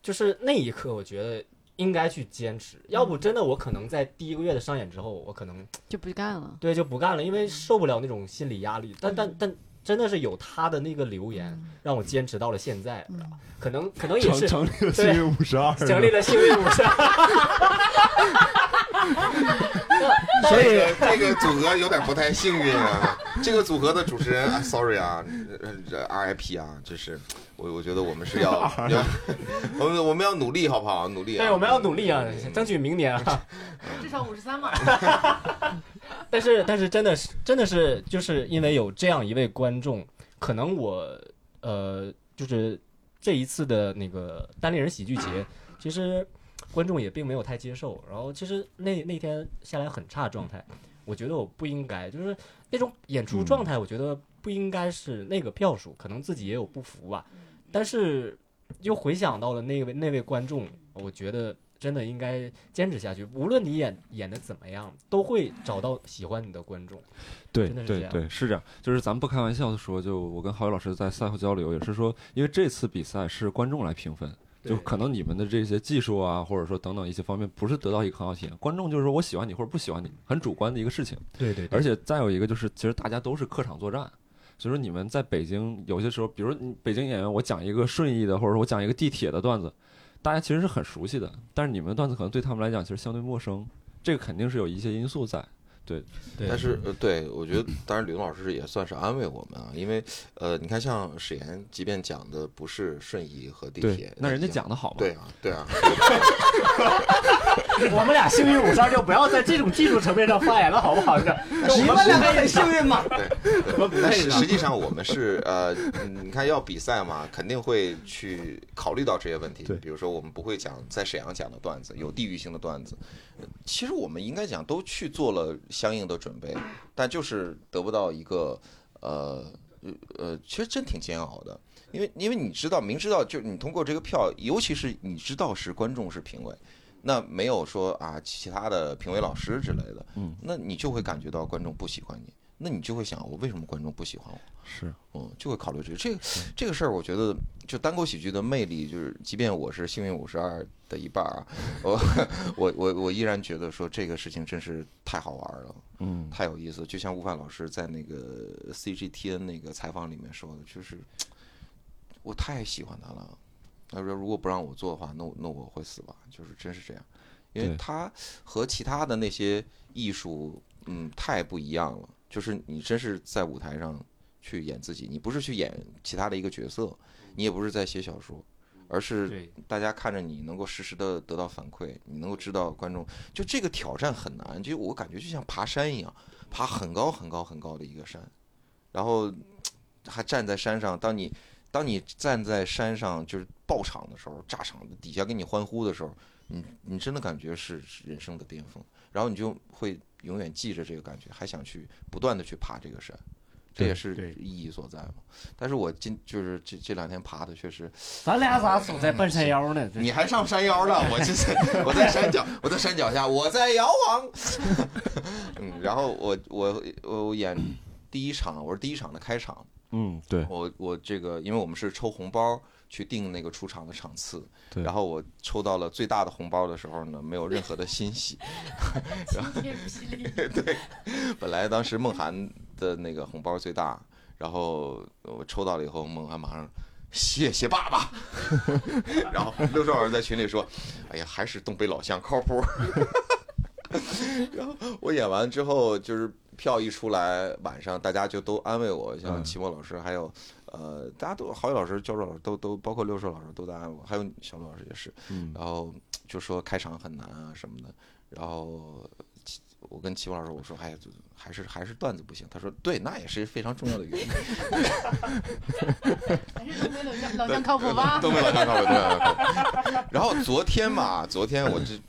就是那一刻，我觉得应该去坚持，要不真的我可能在第一个月的上演之后，我可能就不干了。对，就不干了，因为受不了那种心理压力。但但但。真的是有他的那个留言，让我坚持到了现在。可能可能也是成立了幸运五十二，成立了幸运五十二。所以这个组合有点不太幸运啊。这个组合的主持人，sorry 啊，RIP 啊，就是我我觉得我们是要 要，我们我们要努力好不好？努力。对，我们要努力啊，争取明年啊，至少五十三嘛。但是但是真的是真的是就是因为有这样一位观众，可能我呃就是这一次的那个单立人喜剧节，其实观众也并没有太接受。然后其实那那天下来很差状态，我觉得我不应该，就是那种演出状态，我觉得不应该是那个票数，可能自己也有不服吧。但是又回想到了那位那位观众，我觉得。真的应该坚持下去，无论你演演的怎么样，都会找到喜欢你的观众。对对对，是这样。就是咱们不开玩笑的说，就我跟郝宇老师在赛后交流，也是说，因为这次比赛是观众来评分，就可能你们的这些技术啊，或者说等等一些方面，不是得到一个很好体验。观众就是说我喜欢你或者不喜欢你，很主观的一个事情。对对。而且再有一个就是，其实大家都是客场作战，所以说你们在北京有些时候，比如北京演员，我讲一个顺义的，或者说我讲一个地铁的段子。大家其实是很熟悉的，但是你们的段子可能对他们来讲其实相对陌生，这个肯定是有一些因素在。对，但是呃，对我觉得，当然吕东老师也算是安慰我们啊，因为呃，你看像史岩，即便讲的不是顺义和地铁，那人家讲的好吗？对啊，对啊。我们俩幸运五三就不要在这种技术层面上发言了，好不好？你们两个很幸运嘛？对，但实际上我们是呃，你看要比赛嘛，肯定会去考虑到这些问题。比如说我们不会讲在沈阳讲的段子，有地域性的段子。其实我们应该讲都去做了相应的准备，但就是得不到一个呃呃，其实真挺煎熬的，因为因为你知道，明知道就你通过这个票，尤其是你知道是观众是评委，那没有说啊其他的评委老师之类的，嗯，那你就会感觉到观众不喜欢你。那你就会想，我为什么观众不喜欢我？是，嗯，就会考虑这个这个这个事儿。我觉得，就单口喜剧的魅力，就是即便我是幸运五十二的一半啊，我我我我依然觉得说这个事情真是太好玩了，嗯，太有意思。就像吴凡老师在那个 CGTN 那个采访里面说的，就是我太喜欢他了。他说，如果不让我做的话，那那我会死吧？就是真是这样，因为他和其他的那些艺术，嗯，太不一样了。就是你真是在舞台上去演自己，你不是去演其他的一个角色，你也不是在写小说，而是大家看着你能够实时的得到反馈，你能够知道观众就这个挑战很难，就我感觉就像爬山一样，爬很高很高很高的一个山，然后还站在山上，当你当你站在山上就是爆场的时候，炸场底下给你欢呼的时候，你你真的感觉是人生的巅峰，然后你就会。永远记着这个感觉，还想去不断的去爬这个山，这也是意义所在嘛。但是我今就是这这两天爬的确实，咱俩咋总在半山腰呢？你还上山腰了？我这是我在山脚，我在山脚下，我在遥望。嗯，然后我我我演第一场，我是第一场的开场。嗯，对我我这个，因为我们是抽红包。去定那个出场的场次，然后我抽到了最大的红包的时候呢，没有任何的欣喜。对，本来当时梦涵的那个红包最大，然后我抽到了以后，梦涵马上谢谢爸爸。然后六叔老师在群里说：“哎呀，还是东北老乡靠谱。”然后我演完之后，就是票一出来，晚上大家就都安慰我，像齐墨老师还有。呃，大家都郝宇老师、教授老师都都包括六硕老师都在安慰我，还有小陆老师也是，然后就说开场很难啊什么的，然后我跟齐峰老师我说，哎呀，还是还是段子不行，他说对，那也是非常重要的原因。还是东北老乡老乡靠谱吧？东北老乡靠谱，对。然后昨天嘛，昨天我这。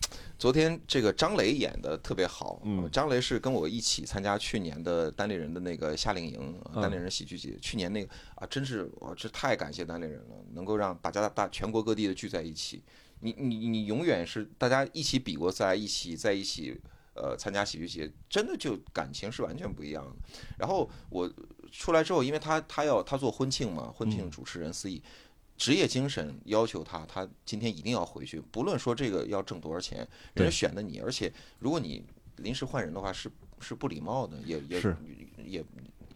昨天这个张雷演的特别好，张雷是跟我一起参加去年的单立人的那个夏令营，单立人喜剧节。去年那个啊，真是我，这太感谢单立人了，能够让大家大全国各地的聚在一起。你你你永远是大家一起比过赛，一起在一起呃参加喜剧节，真的就感情是完全不一样的。然后我出来之后，因为他他要他做婚庆嘛，婚庆主持人司仪。职业精神要求他，他今天一定要回去，不论说这个要挣多少钱，人家选的你，而且如果你临时换人的话，是是不礼貌的，也也也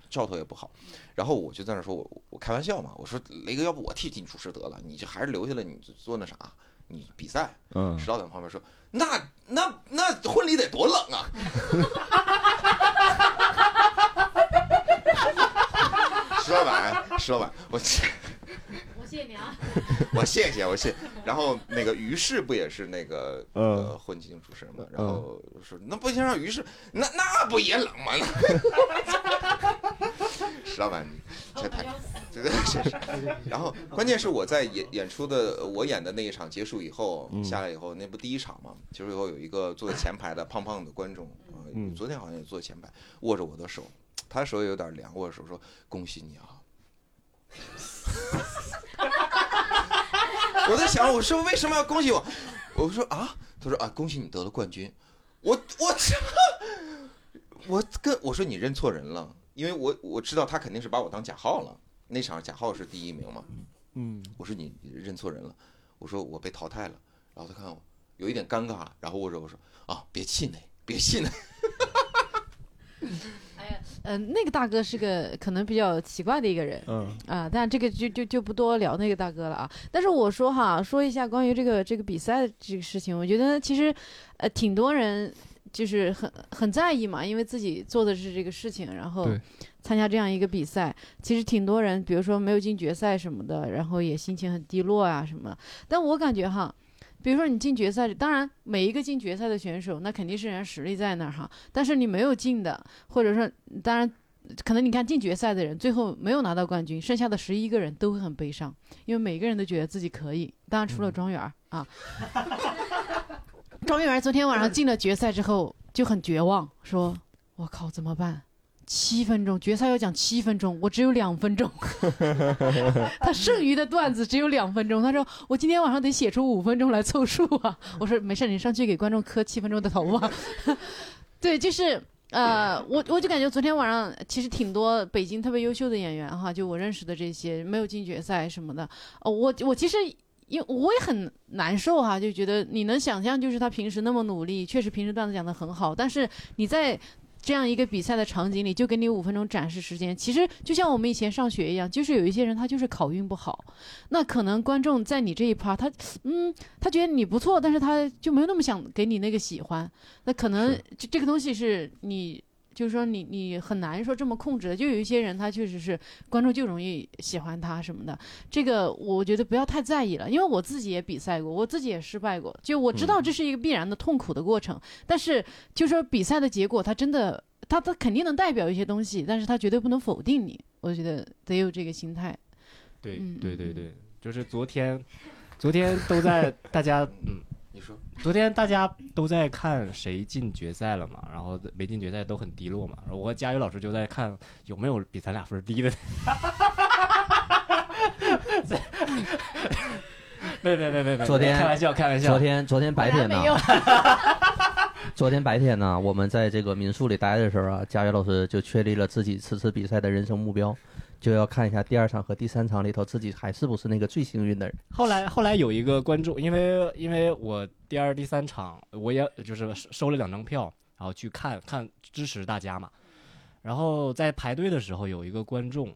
兆头也不好。然后我就在那说，我我开玩笑嘛，我说雷哥，要不我替你主持得了，你就还是留下来，你做那啥，你比赛。嗯。石老板旁边说，那那那婚礼得多冷啊！石老板，石老板，我。谢谢你啊！我谢谢我谢。然后那个于适不也是那个呃婚庆主持人吗？然后说那不行，让于适那那不也冷吗？石老板，这太 这个确实。然后关键是我在演演出的我演的那一场结束以后下来以后，那不第一场嘛？结束以后有一个坐在前排的胖胖的观众嗯，昨天好像也坐前排，握着我的手，他手也有点凉，握着手说恭喜你啊。我在想，我师傅为什么要恭喜我？我说啊，他说啊，恭喜你得了冠军。我我操！我跟我说你认错人了，因为我我知道他肯定是把我当贾浩了。那场贾浩是第一名嘛？嗯。我说你认错人了。我说我被淘汰了。然后他看我有一点尴尬，然后握着我说啊，别气馁，别气馁。嗯，那个大哥是个可能比较奇怪的一个人，嗯啊，但这个就就就不多聊那个大哥了啊。但是我说哈，说一下关于这个这个比赛这个事情，我觉得其实，呃，挺多人就是很很在意嘛，因为自己做的是这个事情，然后参加这样一个比赛，其实挺多人，比如说没有进决赛什么的，然后也心情很低落啊什么。但我感觉哈。比如说你进决赛，当然每一个进决赛的选手，那肯定是人家实力在那儿哈。但是你没有进的，或者说，当然，可能你看进决赛的人最后没有拿到冠军，剩下的十一个人都会很悲伤，因为每个人都觉得自己可以。当然除了庄园啊，庄园 昨天晚上进了决赛之后就很绝望，说：“我靠，怎么办？”七分钟决赛要讲七分钟，我只有两分钟。他剩余的段子只有两分钟。他说我今天晚上得写出五分钟来凑数啊。我说没事，你上去给观众磕七分钟的头吧。对，就是呃，我我就感觉昨天晚上其实挺多北京特别优秀的演员哈，就我认识的这些没有进决赛什么的。哦，我我其实因我也很难受哈，就觉得你能想象，就是他平时那么努力，确实平时段子讲的很好，但是你在。这样一个比赛的场景里，就给你五分钟展示时间。其实就像我们以前上学一样，就是有一些人他就是考运不好，那可能观众在你这一趴，他嗯，他觉得你不错，但是他就没有那么想给你那个喜欢。那可能这这个东西是你。就是说，你你很难说这么控制的，就有一些人他确实是观众就容易喜欢他什么的，这个我觉得不要太在意了，因为我自己也比赛过，我自己也失败过，就我知道这是一个必然的痛苦的过程，但是就说比赛的结果，它真的，他他肯定能代表一些东西，但是他绝对不能否定你，我觉得得有这个心态。对对对对，就是昨天，昨天都在大家嗯。昨天大家都在看谁进决赛了嘛，然后没进决赛都很低落嘛。然后我和佳宇老师就在看有没有比咱俩分低的。对对对对对，昨天开玩笑开玩笑。昨天昨天白天呢？昨天白天呢？我们在这个民宿里待的时候啊，佳宇老师就确立了自己此次比赛的人生目标。就要看一下第二场和第三场里头自己还是不是那个最幸运的人。后来后来有一个观众，因为因为我第二第三场我也就是收了两张票，然后去看看支持大家嘛。然后在排队的时候，有一个观众，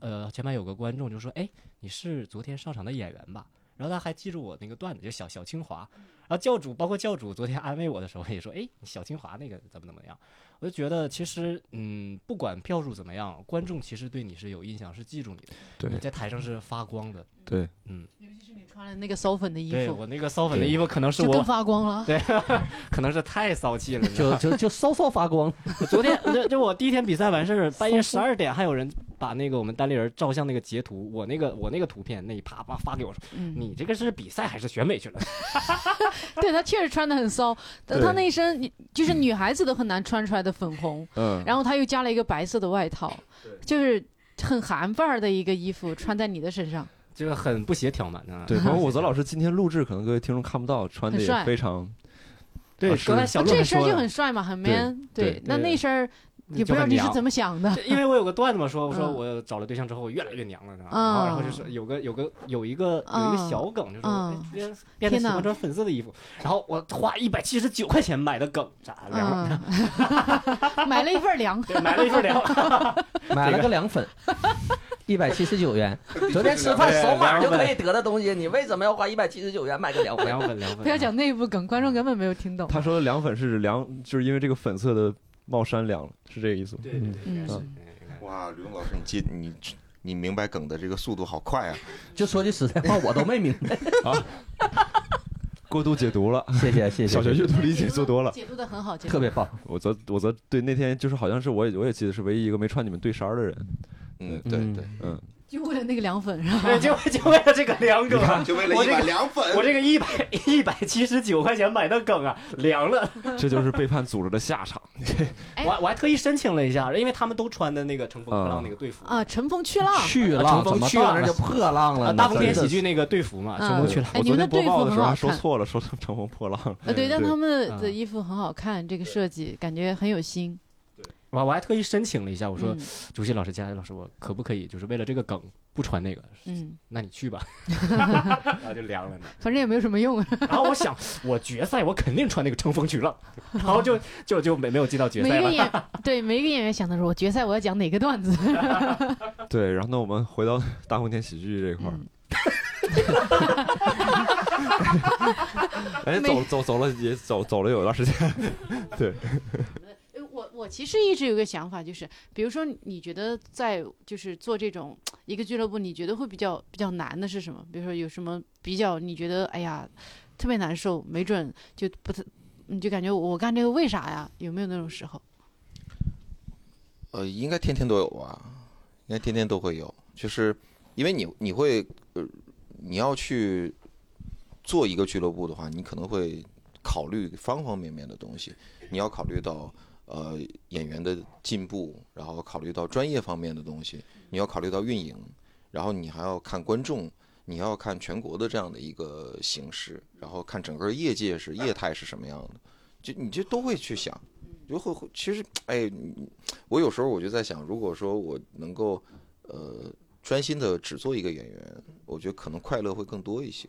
呃，前面有个观众就说：“哎，你是昨天上场的演员吧？”然后他还记住我那个段子，就小小清华。然后教主包括教主昨天安慰我的时候也说：“哎，小清华那个怎么怎么样？”我就觉得，其实，嗯，不管票数怎么样，观众其实对你是有印象，是记住你的。对，你在台上是发光的。对，嗯。尤其是你穿了那个骚粉的衣服，我那个骚粉的衣服可能是我更发光了。对，可能是太骚气了，就就就骚骚发光。昨天就就我第一天比赛完事儿，半夜十二点还有人把那个我们单立人照相那个截图，我那个我那个图片那一啪啪发给我说，你这个是比赛还是选美去了？对他确实穿的很骚，但他那一身就是女孩子都很难穿出来的。粉红，嗯，然后他又加了一个白色的外套，就是很韩范儿的一个衣服穿在你的身上，这个很不协调嘛，对。然后武泽老师今天录制，可能各位听众看不到，穿的也非常，对，刚才小这身就很帅嘛，很 man，对，那那身。也不知道你是怎么想的，因为我有个段子嘛，说我说我找了对象之后越来越娘了，然后就是有个有个有一个有一个小梗，就是变变得喜欢穿粉色的衣服，然后我花一百七十九块钱买的梗，咋凉 了？买了一份凉，买了一份凉，买了个凉粉，一百七十九元。昨天吃饭扫码就可以得的东西，你为什么要花一百七十九元买个凉粉？凉粉凉粉，不要讲内部梗，观众根本没有听懂。他说的凉粉是凉，就是因为这个粉色的。冒山凉了，是这个意思。对对对，哇，吕东老师，你接你你明白梗的这个速度好快啊！就说句实在话，我都没明白 啊。过度解读了，谢谢谢谢。小学阅读理解做多了，解读的很好，特别棒。我则我则对那天就是好像是我也我也记得是唯一一个没穿你们对衫的人。嗯，对对，嗯。就为了那个凉粉是吧？对，就就为了这个凉梗，就为了一碗凉粉。我这个一百一百七十九块钱买的梗啊，凉了。这就是背叛组织的下场。我我还特意申请了一下，因为他们都穿的那个乘风破浪那个队服啊，乘风去浪，去浪，乘风去浪那就破浪了。大风天喜剧那个队服嘛，乘风去浪。我昨天播报的时候还说错了，说成乘风破浪。啊，对，但他们的衣服很好看，这个设计感觉很有心。我我还特意申请了一下，我说主席老师、佳佳老师，我可不可以就是为了这个梗不穿那个？嗯，那你去吧，然后就凉了呢。反正也没有什么用。然后我想，我决赛我肯定穿那个乘风去浪，然后就就就没没有进到决赛了。对，每一个演员想的是，我决赛我要讲哪个段子？对，然后那我们回到大风天喜剧这一块儿。哎，走走走了也走走了有一段时间，对。我我其实一直有个想法，就是比如说，你觉得在就是做这种一个俱乐部，你觉得会比较比较难的是什么？比如说有什么比较你觉得哎呀特别难受，没准就不特你就感觉我干这个为啥呀？有没有那种时候？呃，应该天天都有吧，应该天天都会有，就是因为你你会呃你要去做一个俱乐部的话，你可能会考虑方方面面的东西，你要考虑到。呃，演员的进步，然后考虑到专业方面的东西，你要考虑到运营，然后你还要看观众，你要看全国的这样的一个形势，然后看整个业界是业态是什么样的，就你就都会去想，就会其实，哎，我有时候我就在想，如果说我能够呃专心的只做一个演员，我觉得可能快乐会更多一些，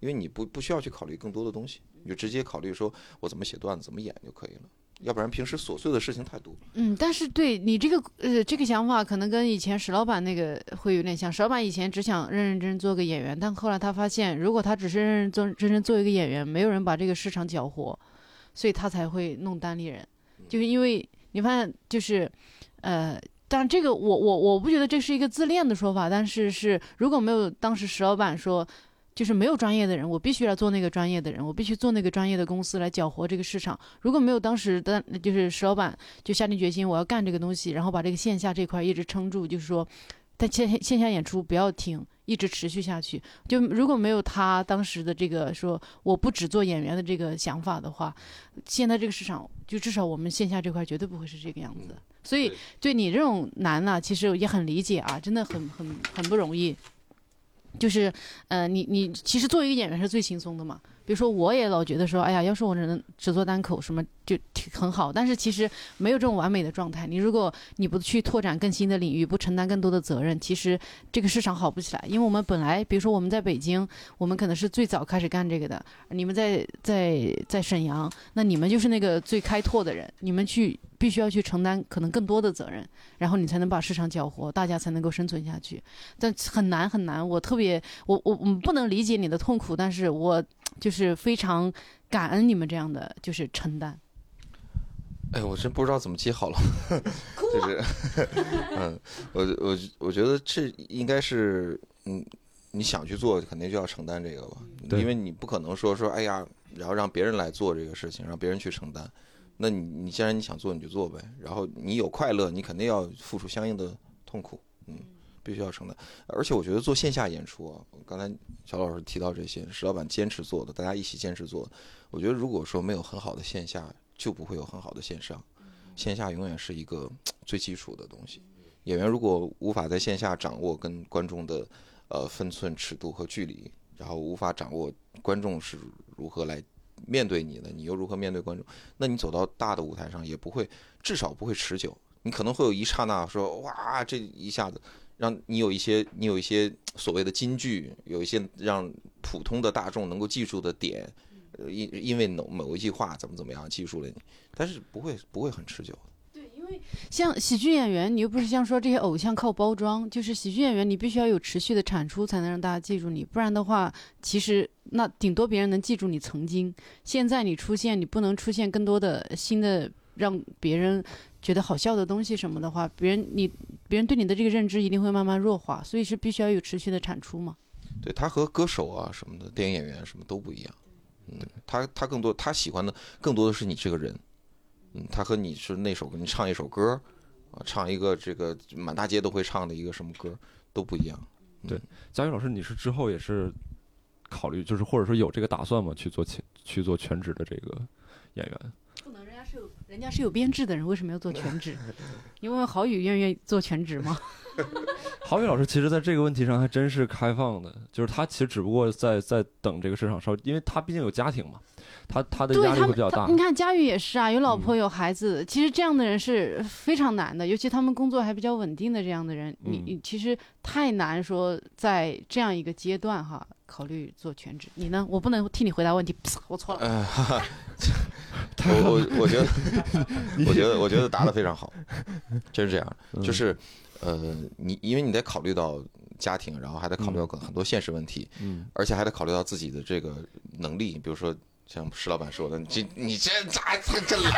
因为你不不需要去考虑更多的东西，你就直接考虑说我怎么写段子，怎么演就可以了。要不然平时琐碎的事情太多。嗯，但是对你这个呃这个想法，可能跟以前石老板那个会有点像。石老板以前只想认认真真做个演员，但后来他发现，如果他只是认认真真做一个演员，没有人把这个市场搅活，所以他才会弄单立人。就是因为你发现，就是呃，但这个我我我不觉得这是一个自恋的说法，但是是如果没有当时石老板说。就是没有专业的人，我必须要做那个专业的人，我必须做那个专业的公司来搅和这个市场。如果没有当时的，就是石老板就下定决心我要干这个东西，然后把这个线下这块一直撑住，就是说，但线线下演出不要停，一直持续下去。就如果没有他当时的这个说我不只做演员的这个想法的话，现在这个市场就至少我们线下这块绝对不会是这个样子。所以对你这种难呢，其实也很理解啊，真的很很很不容易。就是，呃，你你其实作为一个演员是最轻松的嘛。比如说，我也老觉得说，哎呀，要是我只能只做单口什么就挺很好。但是其实没有这种完美的状态。你如果你不去拓展更新的领域，不承担更多的责任，其实这个市场好不起来。因为我们本来，比如说我们在北京，我们可能是最早开始干这个的。你们在在在沈阳，那你们就是那个最开拓的人，你们去。必须要去承担可能更多的责任，然后你才能把市场搅活，大家才能够生存下去。但很难很难，我特别我我我不能理解你的痛苦，但是我就是非常感恩你们这样的就是承担。哎，我真不知道怎么接好了，就是 嗯，我我我觉得这应该是嗯，你想去做，肯定就要承担这个吧，因为你不可能说说哎呀，然后让别人来做这个事情，让别人去承担。那你你既然你想做你就做呗，然后你有快乐，你肯定要付出相应的痛苦，嗯，必须要承担。而且我觉得做线下演出啊，刚才小老师提到这些，石老板坚持做的，大家一起坚持做。我觉得如果说没有很好的线下，就不会有很好的线上。线下永远是一个 最基础的东西。演员如果无法在线下掌握跟观众的呃分寸、尺度和距离，然后无法掌握观众是如何来。面对你的，你又如何面对观众？那你走到大的舞台上也不会，至少不会持久。你可能会有一刹那说，哇，这一下子让你有一些，你有一些所谓的金句，有一些让普通的大众能够记住的点，因因为某某一句话怎么怎么样记住了你，但是不会不会很持久。对，因为像喜剧演员，你又不是像说这些偶像靠包装，就是喜剧演员，你必须要有持续的产出，才能让大家记住你。不然的话，其实那顶多别人能记住你曾经。现在你出现，你不能出现更多的新的让别人觉得好笑的东西什么的话，别人你别人对你的这个认知一定会慢慢弱化。所以是必须要有持续的产出嘛。对他和歌手啊什么的，电影演员什么都不一样。嗯，他他更多他喜欢的更多的是你这个人。嗯他和你是那首歌，你唱一首歌，啊，唱一个这个满大街都会唱的一个什么歌都不一样。对，佳宇老师，你是之后也是考虑，就是或者说有这个打算吗？去做全去做全职的这个演员？人家是有编制的人，为什么要做全职？你问问郝宇愿不愿意做全职吗？郝宇老师其实在这个问题上还真是开放的，就是他其实只不过在在等这个市场稍，因为他毕竟有家庭嘛。他他的压力会比较大。你看佳宇也是啊，有老婆有孩子。其实这样的人是非常难的，尤其他们工作还比较稳定的这样的人，你你其实太难说在这样一个阶段哈考虑做全职。你呢？我不能替你回答问题，我错了。我我 我觉得，我觉得我觉得答的非常好，真是这样。就是呃，你因为你得考虑到家庭，然后还得考虑到很多现实问题，嗯，而且还得考虑到自己的这个能力，比如说。像石老板说的，你这你这咋这这懒？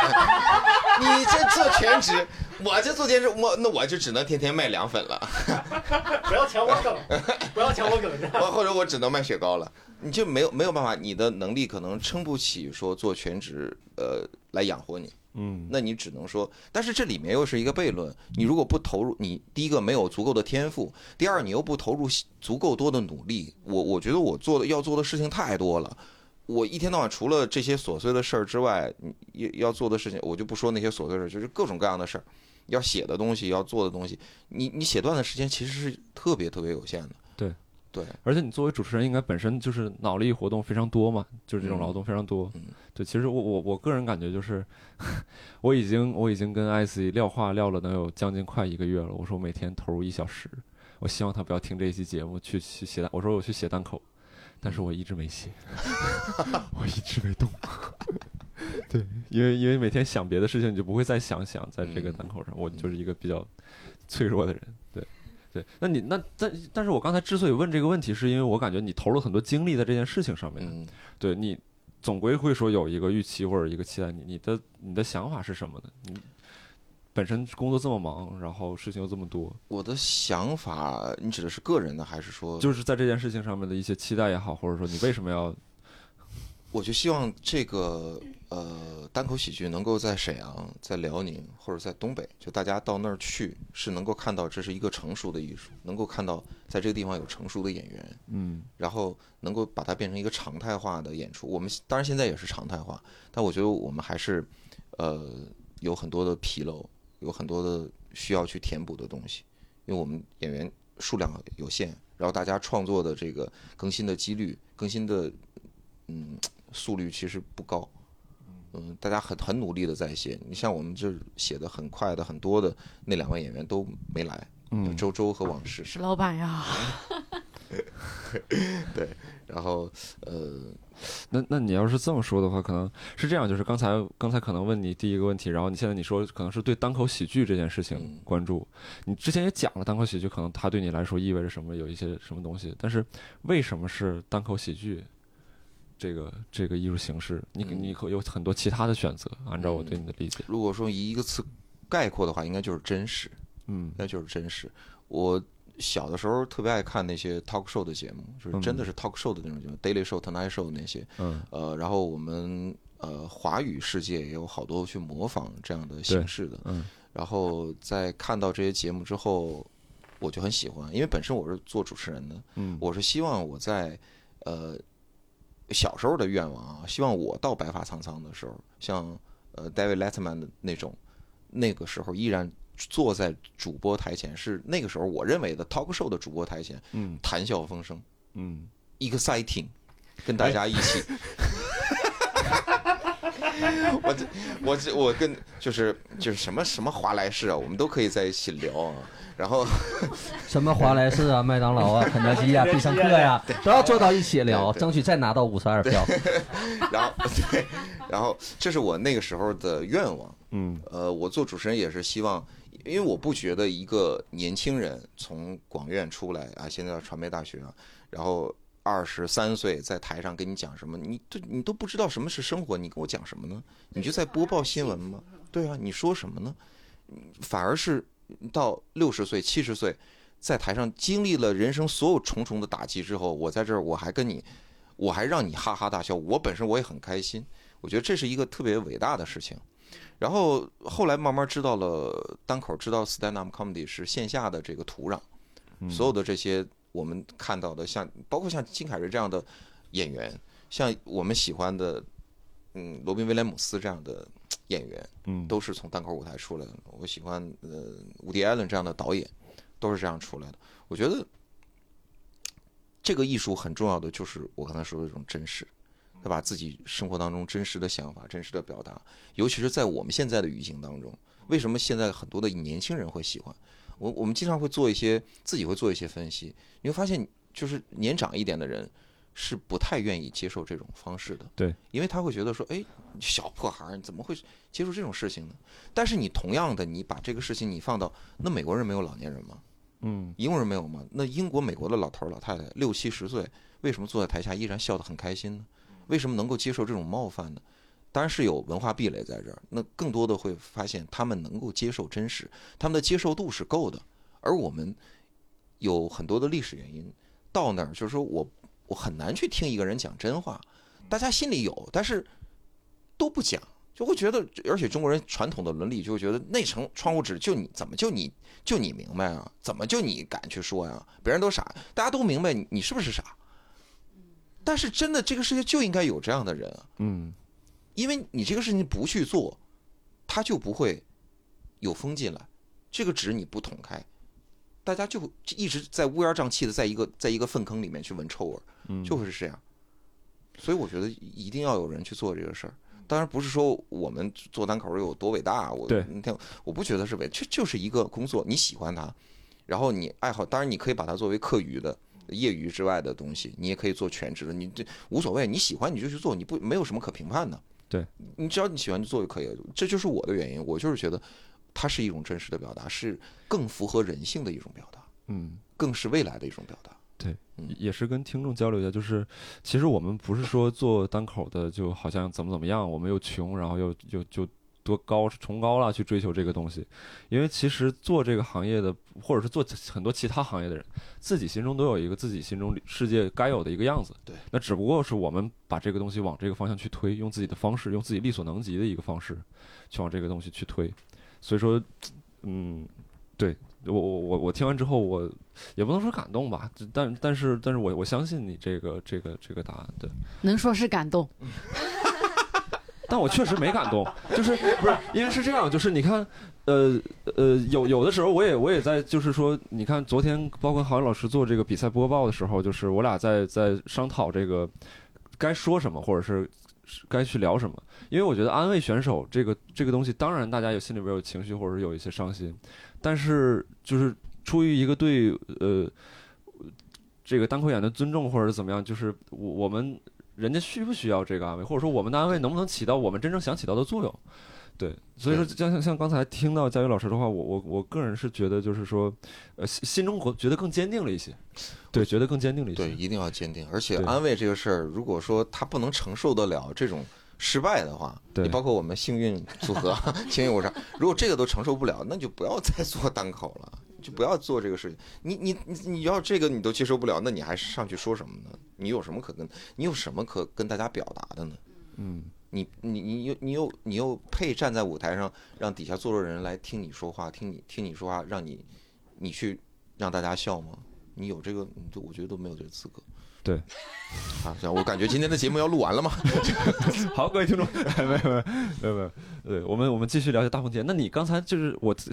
你这做全职，我这做兼职，我那我就只能天天卖凉粉了。不要抢我梗，不要抢我梗。我或者我只能卖雪糕了，你就没有没有办法，你的能力可能撑不起说做全职，呃，来养活你。嗯，那你只能说，但是这里面又是一个悖论。你如果不投入，你第一个没有足够的天赋，第二你又不投入足够多的努力，我我觉得我做的要做的事情太多了。我一天到晚除了这些琐碎的事儿之外，要要做的事情，我就不说那些琐碎事儿，就是各种各样的事儿，要写的东西，要做的东西，你你写段的时间其实是特别特别有限的。对对，而且你作为主持人，应该本身就是脑力活动非常多嘛，就是这种劳动非常多。对，其实我我我个人感觉就是，我已经我已经跟艾斯撂话撂了能有将近快一个月了。我说每天投入一小时，我希望他不要听这一期节目去去写单，我说我去写单口。但是我一直没写，我一直没动。对，因为因为每天想别的事情，你就不会再想想在这个档口上。我就是一个比较脆弱的人。对，对。那你那但但是我刚才之所以问这个问题，是因为我感觉你投入很多精力在这件事情上面。对你总归会说有一个预期或者一个期待，你你的你的想法是什么呢？你。本身工作这么忙，然后事情又这么多，我的想法，你指的是个人的，还是说就是在这件事情上面的一些期待也好，或者说你为什么要？我就希望这个呃单口喜剧能够在沈阳、在辽宁或者在东北，就大家到那儿去是能够看到这是一个成熟的艺术，能够看到在这个地方有成熟的演员，嗯，然后能够把它变成一个常态化的演出。我们当然现在也是常态化，但我觉得我们还是呃有很多的纰漏，有很多的需要去填补的东西，因为我们演员数量有限，然后大家创作的这个更新的几率、更新的嗯。速率其实不高，嗯，大家很很努力的在写。你像我们这写的很快的很多的那两位演员都没来，嗯，周周和往事。是老板呀。对，然后呃，那那你要是这么说的话，可能是这样，就是刚才刚才可能问你第一个问题，然后你现在你说可能是对单口喜剧这件事情关注。你之前也讲了单口喜剧，可能它对你来说意味着什么，有一些什么东西。但是为什么是单口喜剧？这个这个艺术形式，你你可有很多其他的选择。按照我对你的理解，如果说以一个词概括的话，应该就是真实。嗯，那就是真实。我小的时候特别爱看那些 talk show 的节目，就是真的是 talk show 的那种节目，Daily Show、Tonight Show 那些。嗯。呃，然后我们呃华语世界也有好多去模仿这样的形式的。嗯。然后在看到这些节目之后，我就很喜欢，因为本身我是做主持人的。嗯。我是希望我在呃。小时候的愿望啊，希望我到白发苍苍的时候，像呃 David Letterman 的那种，那个时候依然坐在主播台前，是那个时候我认为的 talk show 的主播台前，嗯，谈笑风生，嗯，exciting，跟大家一起，我这我这我跟就是就是什么什么华莱士啊，我们都可以在一起聊啊。然后，什么华莱士啊、麦当劳啊、肯德基啊、必胜客呀，都要坐到一起聊，争取再拿到五十二票。然后，对，然后这是我那个时候的愿望。嗯，呃，我做主持人也是希望，因为我不觉得一个年轻人从广院出来啊，现在到传媒大学，然后二十三岁在台上跟你讲什么，你都你都不知道什么是生活，你跟我讲什么呢？你就在播报新闻吗？对啊，你说什么呢？反而是。到六十岁、七十岁，在台上经历了人生所有重重的打击之后，我在这儿，我还跟你，我还让你哈哈大笑，我本身我也很开心。我觉得这是一个特别伟大的事情。然后后来慢慢知道了单口，知道 stand up comedy 是线下的这个土壤，所有的这些我们看到的，像包括像金凯瑞这样的演员，像我们喜欢的，嗯，罗宾威廉姆斯这样的。演员，嗯，都是从单口舞台出来的。我喜欢呃，伍迪·艾伦这样的导演，都是这样出来的。我觉得这个艺术很重要的就是我刚才说的这种真实，他把自己生活当中真实的想法、真实的表达，尤其是在我们现在的语境当中，为什么现在很多的年轻人会喜欢？我我们经常会做一些自己会做一些分析，你会发现，就是年长一点的人。是不太愿意接受这种方式的，对，因为他会觉得说，哎，小破孩儿你怎么会接受这种事情呢？但是你同样的，你把这个事情你放到那美国人没有老年人吗？嗯，英国人没有吗？那英国、美国的老头老太太六七十岁，为什么坐在台下依然笑得很开心呢？为什么能够接受这种冒犯呢？当然是有文化壁垒在这儿。那更多的会发现他们能够接受真实，他们的接受度是够的。而我们有很多的历史原因，到那儿就是说我。我很难去听一个人讲真话，大家心里有，但是都不讲，就会觉得，而且中国人传统的伦理就会觉得那层窗户纸就你怎么就你就你明白啊？怎么就你敢去说呀？别人都傻，大家都明白，你是不是傻？但是真的，这个世界就应该有这样的人啊！嗯，因为你这个事情不去做，他就不会有风进来，这个纸你不捅开。大家就一直在乌烟瘴气的，在一个在一个粪坑里面去闻臭味儿，就会是这样。所以我觉得一定要有人去做这个事儿。当然不是说我们做单口有多伟大，我我不觉得是伟，这就是一个工作，你喜欢它，然后你爱好，当然你可以把它作为课余的、业余之外的东西，你也可以做全职的，你这无所谓，你喜欢你就去做，你不没有什么可评判的。对你只要你喜欢就做就可以了，这就是我的原因，我就是觉得。它是一种真实的表达，是更符合人性的一种表达，嗯，更是未来的一种表达。对，也是跟听众交流一下，就是其实我们不是说做单口的就好像怎么怎么样，我们又穷，然后又又就多高崇高了去追求这个东西，因为其实做这个行业的，或者是做很多其他行业的人，自己心中都有一个自己心中世界该有的一个样子。对，那只不过是我们把这个东西往这个方向去推，用自己的方式，用自己力所能及的一个方式，去往这个东西去推。所以说，嗯，对我我我我听完之后，我也不能说感动吧，但但是但是我我相信你这个这个这个答案，对，能说是感动。但我确实没感动，就是不是因为是这样，就是你看，呃呃，有有的时候我也我也在，就是说，你看昨天包括郝宇老师做这个比赛播报的时候，就是我俩在在商讨这个该说什么，或者是该去聊什么。因为我觉得安慰选手这个这个东西，当然大家有心里边有情绪，或者是有一些伤心，但是就是出于一个对呃这个单口演的尊重，或者怎么样，就是我我们。人家需不需要这个安慰，或者说我们的安慰能不能起到我们真正想起到的作用？对，所以说像像像刚才听到佳宇老师的话，我我我个人是觉得就是说，呃，心心中国觉得更坚定了一些，对，觉得更坚定了一些。对，一定要坚定。而且安慰这个事儿，如果说他不能承受得了这种失败的话，你包括我们幸运组合、幸运五常，如果这个都承受不了，那就不要再做单口了。就不要做这个事情。你你你你要这个你都接受不了，那你还上去说什么呢？你有什么可跟？你有什么可跟大家表达的呢？嗯，你你你又你又你又配站在舞台上让底下坐着人来听你说话，听你听你说话，让你你去让大家笑吗？你有这个，就我觉得都没有这个资格。对，啊，行，我感觉今天的节目要录完了吗？好，各位听众，没有没有没有没有，对我们我们继续了解大风天。那你刚才就是我。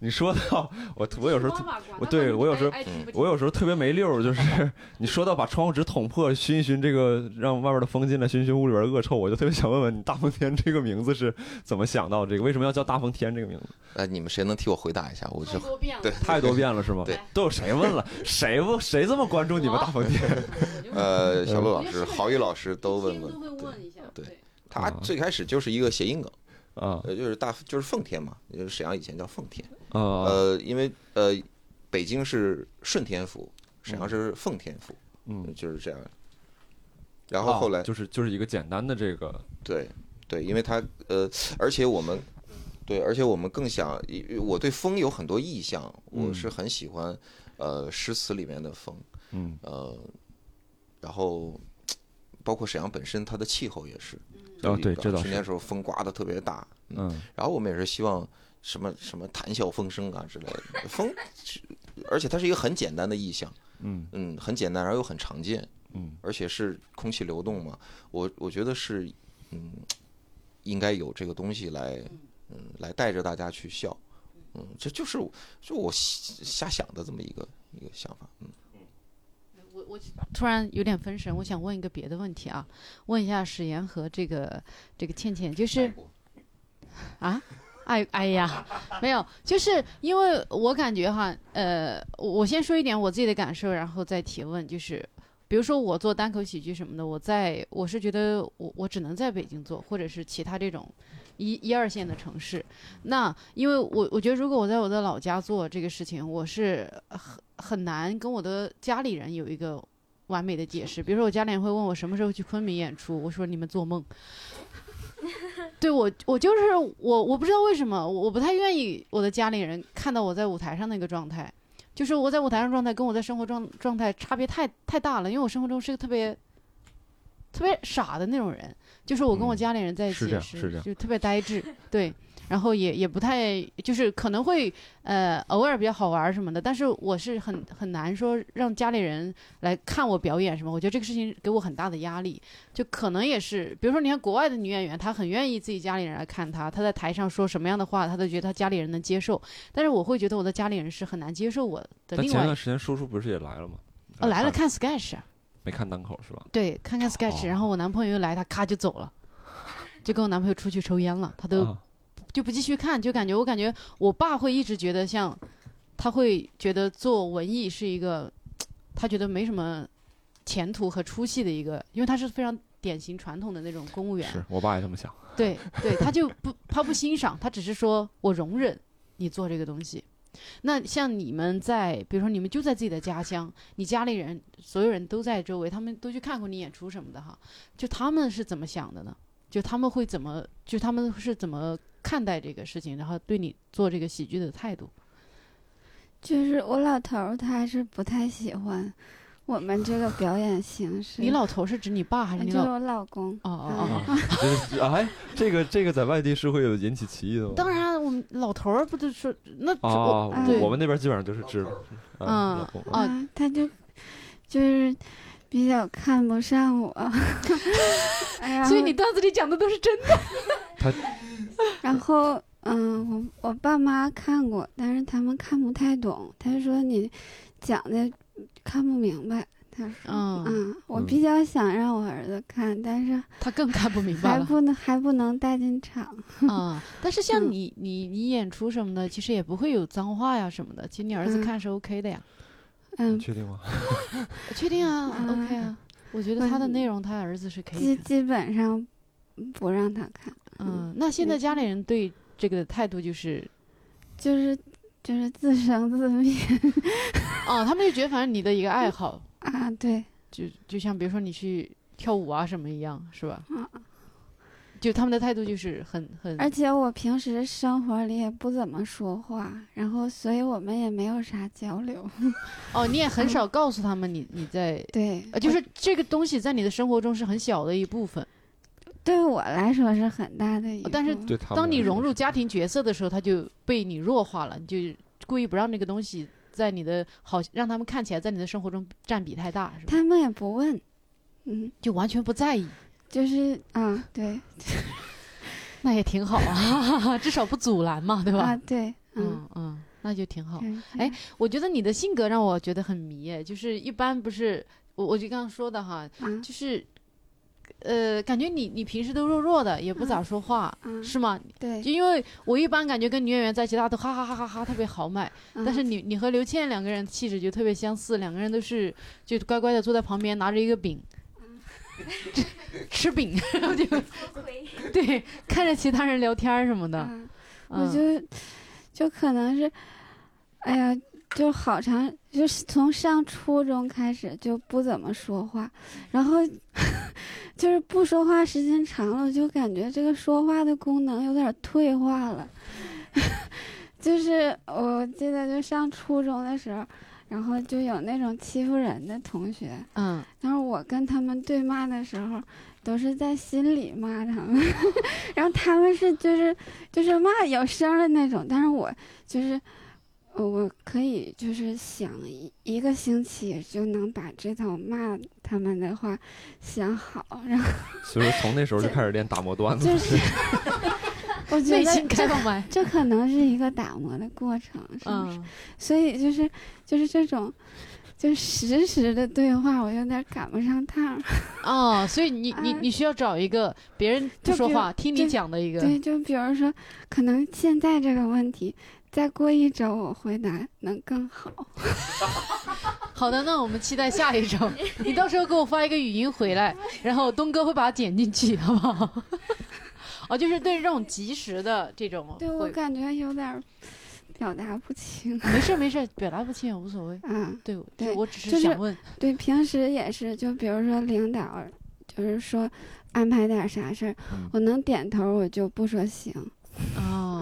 你说到我，我有时候，我对我有时候，我有时候特别没溜儿，就是 你说到把窗户纸捅破，熏一熏这个，让外边的风进来，熏熏屋里边的恶臭，我就特别想问问你，大风天这个名字是怎么想到这个？为什么要叫大风天这个名字？哎，你们谁能替我回答一下？我就对太多遍了是吗？对，都有谁问了？谁问谁这么关注你们大风天？呃，小陆老师、郝宇老师都问问，都会问一下。对，他最开始就是一个谐音梗。啊，呃，就是大，就是奉天嘛，就是沈阳以前叫奉天，啊，呃，因为呃，北京是顺天府，沈阳是奉天府，嗯，就是这样。然后后来就是就是一个简单的这个，对对，因为他呃，而且我们对，而且我们更想，我对风有很多意象，我是很喜欢呃诗词里面的风，嗯，呃，然后包括沈阳本身它的气候也是。哦，对，知道春天时候风刮的特别大，嗯，然后我们也是希望什么什么谈笑风生啊之类的风，而且它是一个很简单的意象，嗯。嗯，很简单，然后又很常见，嗯，而且是空气流动嘛，我我觉得是，嗯，应该有这个东西来，嗯，来带着大家去笑，嗯，这就是就我瞎想的这么一个一个想法，嗯。我我突然有点分神，我想问一个别的问题啊，问一下史岩和这个这个倩倩，就是啊，哎哎呀，没有，就是因为我感觉哈，呃，我先说一点我自己的感受，然后再提问，就是比如说我做单口喜剧什么的，我在我是觉得我我只能在北京做，或者是其他这种一一二线的城市，那因为我我觉得如果我在我的老家做这个事情，我是很。难跟我的家里人有一个完美的解释。比如说，我家里人会问我什么时候去昆明演出，我说你们做梦。对我，我就是我，我不知道为什么，我不太愿意我的家里人看到我在舞台上那个状态，就是我在舞台上状态跟我在生活状状态差别太太大了。因为我生活中是个特别特别傻的那种人，就是我跟我家里人在一起是就特别呆滞，对。然后也也不太，就是可能会呃偶尔比较好玩什么的，但是我是很很难说让家里人来看我表演什么，我觉得这个事情给我很大的压力。就可能也是，比如说你看国外的女演员，她很愿意自己家里人来看她，她在台上说什么样的话，她都觉得她家里人能接受。但是我会觉得我的家里人是很难接受我的。另外前段时间叔叔不是也来了吗？哦，来了看 sketch，没看档口是吧？对，看看 sketch，然后我男朋友又来，他咔就走了，就跟我男朋友出去抽烟了，他都。就不继续看，就感觉我感觉我爸会一直觉得像，他会觉得做文艺是一个，他觉得没什么前途和出息的一个，因为他是非常典型传统的那种公务员。是我爸也这么想。对对，他就不他不欣赏，他只是说我容忍你做这个东西。那像你们在，比如说你们就在自己的家乡，你家里人所有人都在周围，他们都去看过你演出什么的哈，就他们是怎么想的呢？就他们会怎么，就他们是怎么看待这个事情，然后对你做这个喜剧的态度。就是我老头儿，他还是不太喜欢我们这个表演形式。你老头是指你爸还是你老？就是我老公。哦哦哦！就是哎，这个这个在外地是会有引起歧义的吗？当然，我们老头儿不就是那？哦，我们那边基本上就是知道。嗯啊，他就就是比较看不上我。所以你段子里讲的都是真的。他，然后。嗯，我我爸妈看过，但是他们看不太懂。他说你讲的看不明白。他说，嗯，我比较想让我儿子看，但是 他更看不明白还不能还不能带进场。啊，但是像你你你演出什么的，其实也不会有脏话呀什么的。其实你儿子看是 OK 的呀。嗯，确定吗？确定啊，OK 啊。我觉得他的内容，他儿子是可以。基基本上不让他看。嗯，那现在家里人对。这个态度就是，就是就是自生自灭，哦，他们就觉得反正你的一个爱好 啊，对，就就像比如说你去跳舞啊什么一样，是吧？啊，就他们的态度就是很很，而且我平时生活里也不怎么说话，然后所以我们也没有啥交流。哦，你也很少告诉他们你你在对，就是这个东西在你的生活中是很小的一部分。对我来说是很大的一个，但是当你融入家庭角色的时候，他就被你弱化了，你就故意不让那个东西在你的好，让他们看起来在你的生活中占比太大，是吧？他们也不问，嗯，就完全不在意，就是啊，对，那也挺好啊，至少不阻拦嘛，对吧？啊，对，嗯嗯，那就挺好。哎，我觉得你的性格让我觉得很迷，哎，就是一般不是我，我就刚刚说的哈，就是。呃，感觉你你平时都弱弱的，也不咋说话，是吗？对，就因为我一般感觉跟女演员在一起，大家都哈哈哈哈哈特别豪迈。但是你你和刘倩两个人气质就特别相似，两个人都是就乖乖的坐在旁边拿着一个饼，吃 饼，然后就对看着其他人聊天什么的。我就就可能是，哎呀。就好长，就是从上初中开始就不怎么说话，然后就是不说话时间长了，就感觉这个说话的功能有点退化了。就是我记得就上初中的时候，然后就有那种欺负人的同学，嗯，然后我跟他们对骂的时候，都是在心里骂他们，然后他们是就是就是骂有声的那种，但是我就是。我可以就是想一一个星期就能把这套骂他们的话想好，然后 所以说从那时候就开始练打磨段子。就是，我觉得这这可能是一个打磨的过程，是不是？所以就是就是这种，就实时的对话，我有点赶不上趟。哦，所以你你你需要找一个别人不说话听你讲的一个。对，就比如说，可能现在这个问题。再过一周，我回答能更好。好的，那我们期待下一周。你到时候给我发一个语音回来，然后东哥会把它剪进去，好不好？哦，就是对这种及时的这种，对我感觉有点表达不清。没事没事，表达不清也无所谓。嗯，对对，我只是想问。对，平时也是，就比如说领导，就是说安排点啥事儿，我能点头，我就不说行。啊，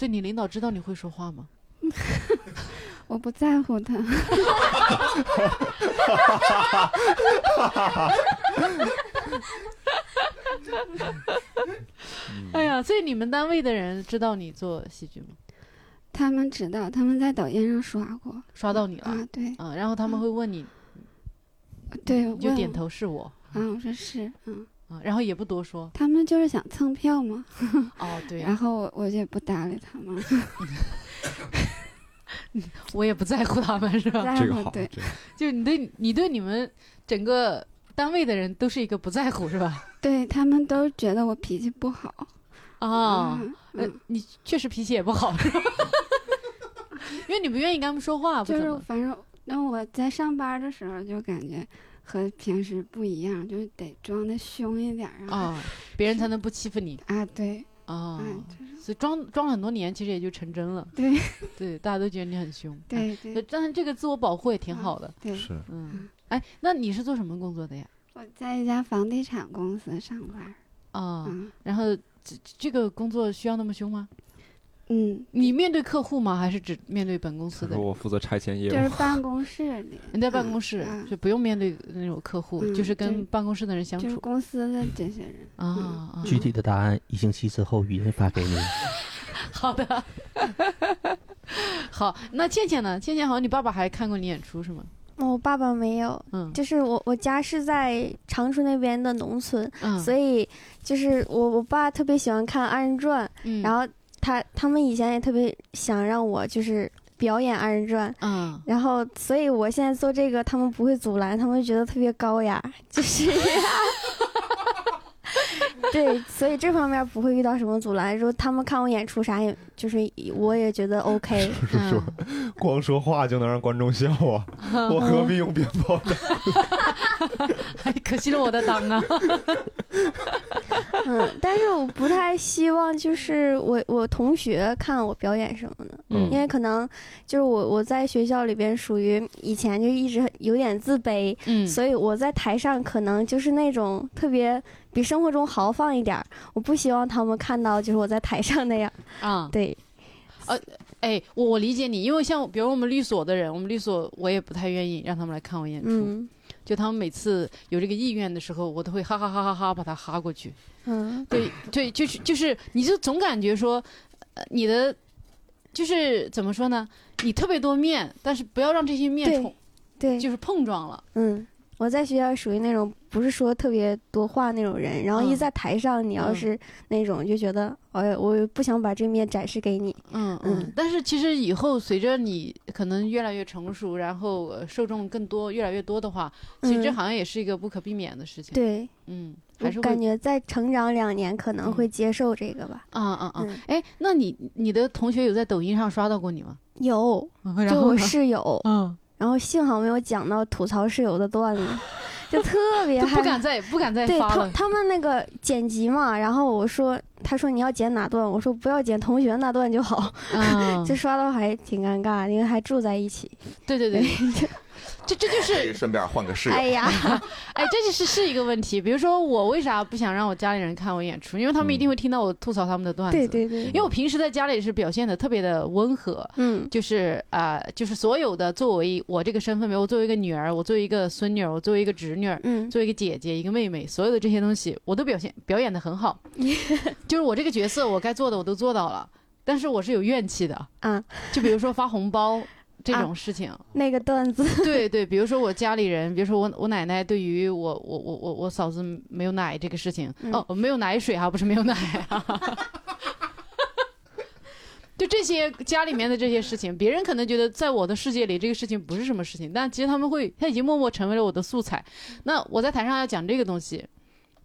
所以你领导知道你会说话吗？我不在乎他。哎呀，所以你们单位的人知道你做戏剧吗？他们知道，他们在抖音上刷过，刷到你了。啊，对。啊，然后他们会问你，对，就点头是我。啊，我说是，嗯。啊，然后也不多说，他们就是想蹭票嘛。哦，对。然后我我也不搭理他们，我也不在乎他们，是吧？这个好，对。就你对你对你们整个单位的人都是一个不在乎，是吧？对他们都觉得我脾气不好。啊，嗯，你确实脾气也不好，是吧？因为你不愿意跟他们说话，就是反正那我在上班的时候就感觉。和平时不一样，就是得装的凶一点啊，别人才能不欺负你啊。对，哦，所以装装了很多年，其实也就成真了。对，对，大家都觉得你很凶。对对，但是这个自我保护也挺好的。对，是，嗯，哎，那你是做什么工作的呀？我在一家房地产公司上班。啊，然后这这个工作需要那么凶吗？嗯，你面对客户吗？还是只面对本公司的？我负责拆迁业务。就是办公室里，你在办公室就不用面对那种客户，就是跟办公室的人相处就。公司的这些人啊。具体的答案一星期之后语音发给你。好的。好，那倩倩呢？倩倩好像你爸爸还看过你演出是吗？我爸爸没有，嗯，就是我我家是在长春那边的农村，嗯，所以就是我我爸特别喜欢看二人转，嗯，然后。他他们以前也特别想让我就是表演二人转，嗯，然后所以我现在做这个，他们不会阻拦，他们觉得特别高雅，就是。对，所以这方面不会遇到什么阻拦。说他们看我演出啥，也就是我也觉得 OK。是说光说话就能让观众笑啊？我何必用鞭炮呢？还 可惜了我的档啊！嗯，但是我不太希望就是我我同学看我表演什么的，嗯因为可能就是我我在学校里边属于以前就一直有点自卑，嗯，所以我在台上可能就是那种特别。比生活中豪放一点我不希望他们看到就是我在台上那样啊。对，呃，哎，我我理解你，因为像比如我们律所的人，我们律所我也不太愿意让他们来看我演出，就他们每次有这个意愿的时候，我都会哈哈哈哈哈把他哈过去。嗯，对对，就是就是，你就总感觉说，呃，你的就是怎么说呢？你特别多面，但是不要让这些面冲，对，就是碰撞了。嗯。我在学校属于那种不是说特别多话那种人，然后一在台上，你要是那种就觉得，哎，我不想把这面展示给你。嗯嗯。但是其实以后随着你可能越来越成熟，然后受众更多越来越多的话，其实这好像也是一个不可避免的事情。对，嗯，还是感觉再成长两年可能会接受这个吧。啊啊啊！哎，那你你的同学有在抖音上刷到过你吗？有，就我室友。嗯。然后幸好没有讲到吐槽室友的段子，就特别不敢再不敢再发了。他他们那个剪辑嘛，然后我说，他说你要剪哪段，我说不要剪同学那段就好。就刷到还挺尴尬，因为还住在一起。对对对。这这就是顺便换个室友。哎呀，哎，这就是是一个问题。比如说，我为啥不想让我家里人看我演出？因为他们一定会听到我吐槽他们的段子。对对对。因为我平时在家里是表现的特别的温和，嗯，就是啊，就是所有的作为我这个身份，比如我作为一个女儿，我作为一个孙女儿，我作为一个侄女儿，嗯，作为一个姐姐，一个妹妹，所有的这些东西，我都表现表演的很好。就是我这个角色，我该做的我都做到了，但是我是有怨气的。嗯，就比如说发红包。这种事情，那个段子，对对，比如说我家里人，比如说我我奶奶对于我我我我我嫂子没有奶这个事情，哦，没有奶水哈，不是没有奶啊，就这些家里面的这些事情，别人可能觉得在我的世界里这个事情不是什么事情，但其实他们会，他已经默默成为了我的素材。那我在台上要讲这个东西。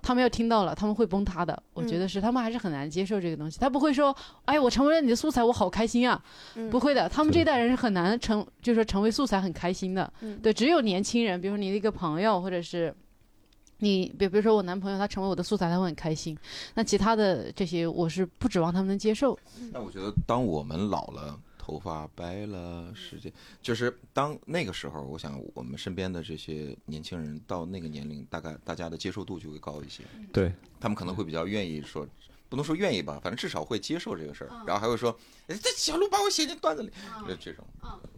他们要听到了，他们会崩塌的。我觉得是，他们还是很难接受这个东西。他不会说：“哎，我成为了你的素材，我好开心啊！”不会的，他们这代人是很难成，就是说成为素材很开心的。对，只有年轻人，比如说你的一个朋友，或者是你，比比如说我男朋友，他成为我的素材，他会很开心。那其他的这些，我是不指望他们能接受。那我觉得，当我们老了。头发白了，时间就是当那个时候，我想我们身边的这些年轻人到那个年龄，大概大家的接受度就会高一些。对他们可能会比较愿意说，不能说愿意吧，反正至少会接受这个事儿，然后还会说，哎，这小鹿把我写进段子里，就这种。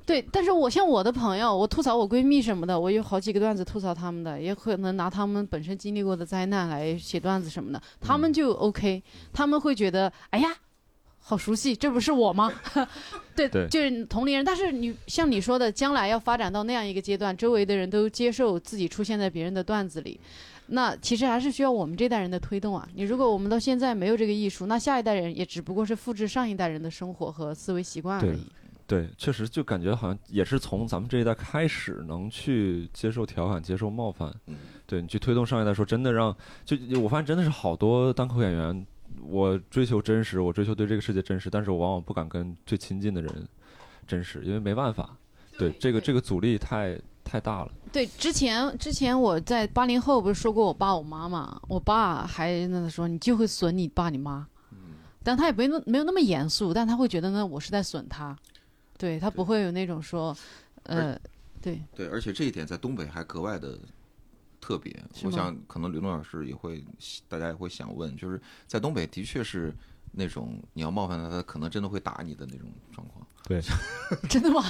对，但是我像我的朋友，我吐槽我闺蜜什么的，我有好几个段子吐槽他们的，也可能拿他们本身经历过的灾难来写段子什么的，他们就 OK，他们会觉得，哎呀。好熟悉，这不是我吗？对，就是同龄人。但是你像你说的，将来要发展到那样一个阶段，周围的人都接受自己出现在别人的段子里，那其实还是需要我们这代人的推动啊。你如果我们到现在没有这个艺术，那下一代人也只不过是复制上一代人的生活和思维习惯而已。对，确实就感觉好像也是从咱们这一代开始能去接受调侃、接受冒犯。嗯，对你去推动上一代，说真的让就我发现真的是好多单口演员。我追求真实，我追求对这个世界真实，但是我往往不敢跟最亲近的人真实，因为没办法，对这个这个阻力太太大了。对，之前之前我在八零后不是说过我爸我妈嘛，我爸还那说你就会损你爸你妈，但他也没那没有那么严肃，但他会觉得呢我是在损他，对他不会有那种说，呃，对。对，而且这一点在东北还格外的特别。我想可能刘东老师也会，大家也会想问，就是在东北的确是那种你要冒犯他，他可能真的会打你的那种状况。对，真的吗？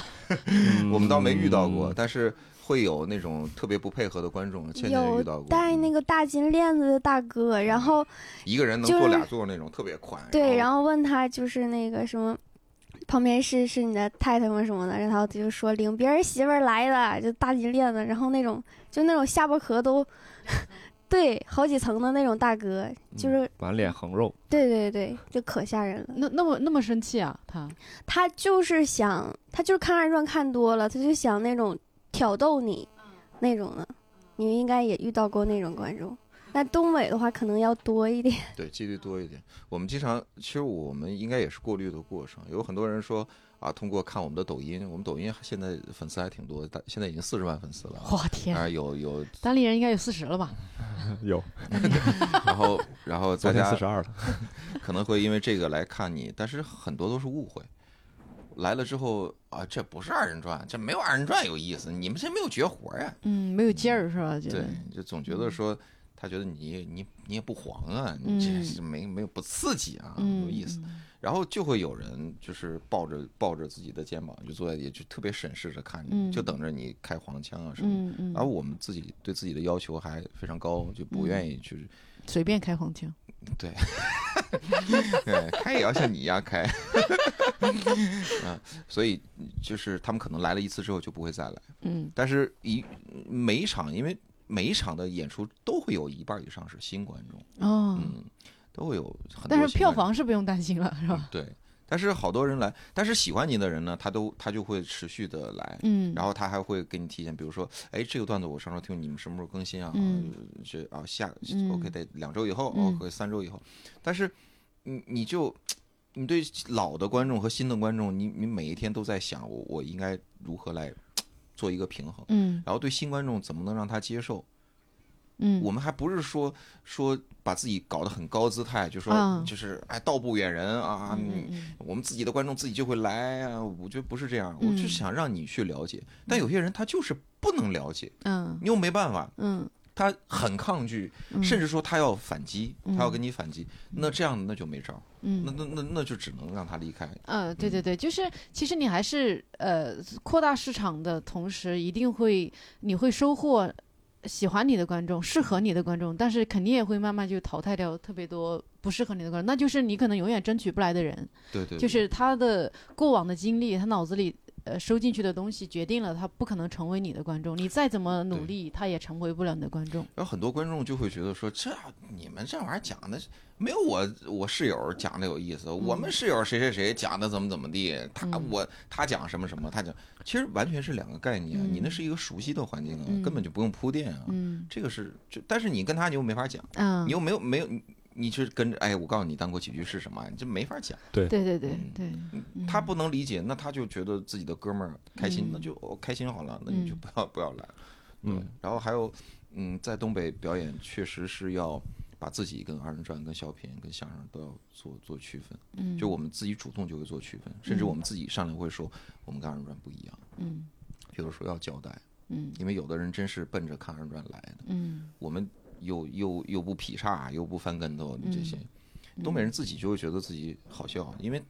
我们倒没遇到过，但是会有那种特别不配合的观众。倩倩遇到过戴那个大金链子的大哥，然后一个人能坐俩座那种，特别宽。对，然后问他就是那个什么。旁边是是你的太太吗什么的，然后他就说领别人媳妇儿来了，就大金链子，然后那种就那种下巴壳都，对，好几层的那种大哥，就是满脸横肉，对对对，就可吓人了。那那么那么生气啊？他他就是想，他就是看二人转看多了，他就想那种挑逗你，那种的。你们应该也遇到过那种观众。那东北的话可能要多一点，对，几率多一点。我们经常，其实我们应该也是过滤的过程。有很多人说啊，通过看我们的抖音，我们抖音现在粉丝还挺多，的，现在已经四十万粉丝了。哇天！啊，有有，单立人应该有四十了吧？有。然后，然后大家四十二了，可能会因为这个来看你，但是很多都是误会。来了之后啊，这不是二人转，这没有二人转有意思。你们这没有绝活呀？嗯，没有劲儿是吧？对，就总觉得说。他觉得你你你也不黄啊，你这是没没有不刺激啊，有意思。然后就会有人就是抱着抱着自己的肩膀就坐在也就特别审视着看着，就等着你开黄腔啊什么。而我们自己对自己的要求还非常高，就不愿意去随便开黄腔。对，开也要像你一样开。啊，所以就是他们可能来了一次之后就不会再来。嗯，但是一每一场因为。每一场的演出都会有一半以上是新观众哦，嗯，都会有很多。但是票房是不用担心了，是吧？对，但是好多人来，但是喜欢你的人呢，他都他就会持续的来，嗯，然后他还会给你提前，比如说，哎，这个段子我上周听你们什么时候更新啊？嗯，这啊下 OK 得两周以后，OK 三周以后，但是你你就你对老的观众和新的观众，你你每一天都在想，我我应该如何来。做一个平衡，嗯，然后对新观众怎么能让他接受？嗯，我们还不是说说把自己搞得很高姿态，就说就是哎道不远人啊，我们自己的观众自己就会来啊，我觉得不是这样，我就想让你去了解，但有些人他就是不能了解，嗯，你又没办法，嗯。他很抗拒，甚至说他要反击，他要跟你反击，那这样那就没招，嗯，那那那那就只能让他离开。嗯，对对对，就是其实你还是呃扩大市场的同时，一定会你会收获喜欢你的观众，适合你的观众，但是肯定也会慢慢就淘汰掉特别多不适合你的观众，那就是你可能永远争取不来的人。对对，就是他的过往的经历，他脑子里。呃，收进去的东西决定了他不可能成为你的观众，你再怎么努力，他也成为不了你的观众。有很多观众就会觉得说，这你们这玩意儿讲的没有我我室友讲的有意思。我们室友谁谁谁讲的怎么怎么地，他我他讲什么什么，他讲其实完全是两个概念。你那是一个熟悉的环境啊，根本就不用铺垫啊。这个是就，但是你跟他你又没法讲，你又没有没有。你是跟着哎，我告诉你当过喜剧是什么，你这没法讲。对对对对对，他不能理解，那他就觉得自己的哥们儿开心，那就开心好了，那你就不要不要来。嗯，然后还有，嗯，在东北表演确实是要把自己跟二人转、跟小品、跟相声都要做做区分。嗯，就我们自己主动就会做区分，甚至我们自己上来会说，我们跟二人转不一样。嗯，有的时候要交代。嗯，因为有的人真是奔着看二人转来的。嗯，我们。又又又不劈叉，又不翻跟头，这些东北人自己就会觉得自己好笑，因为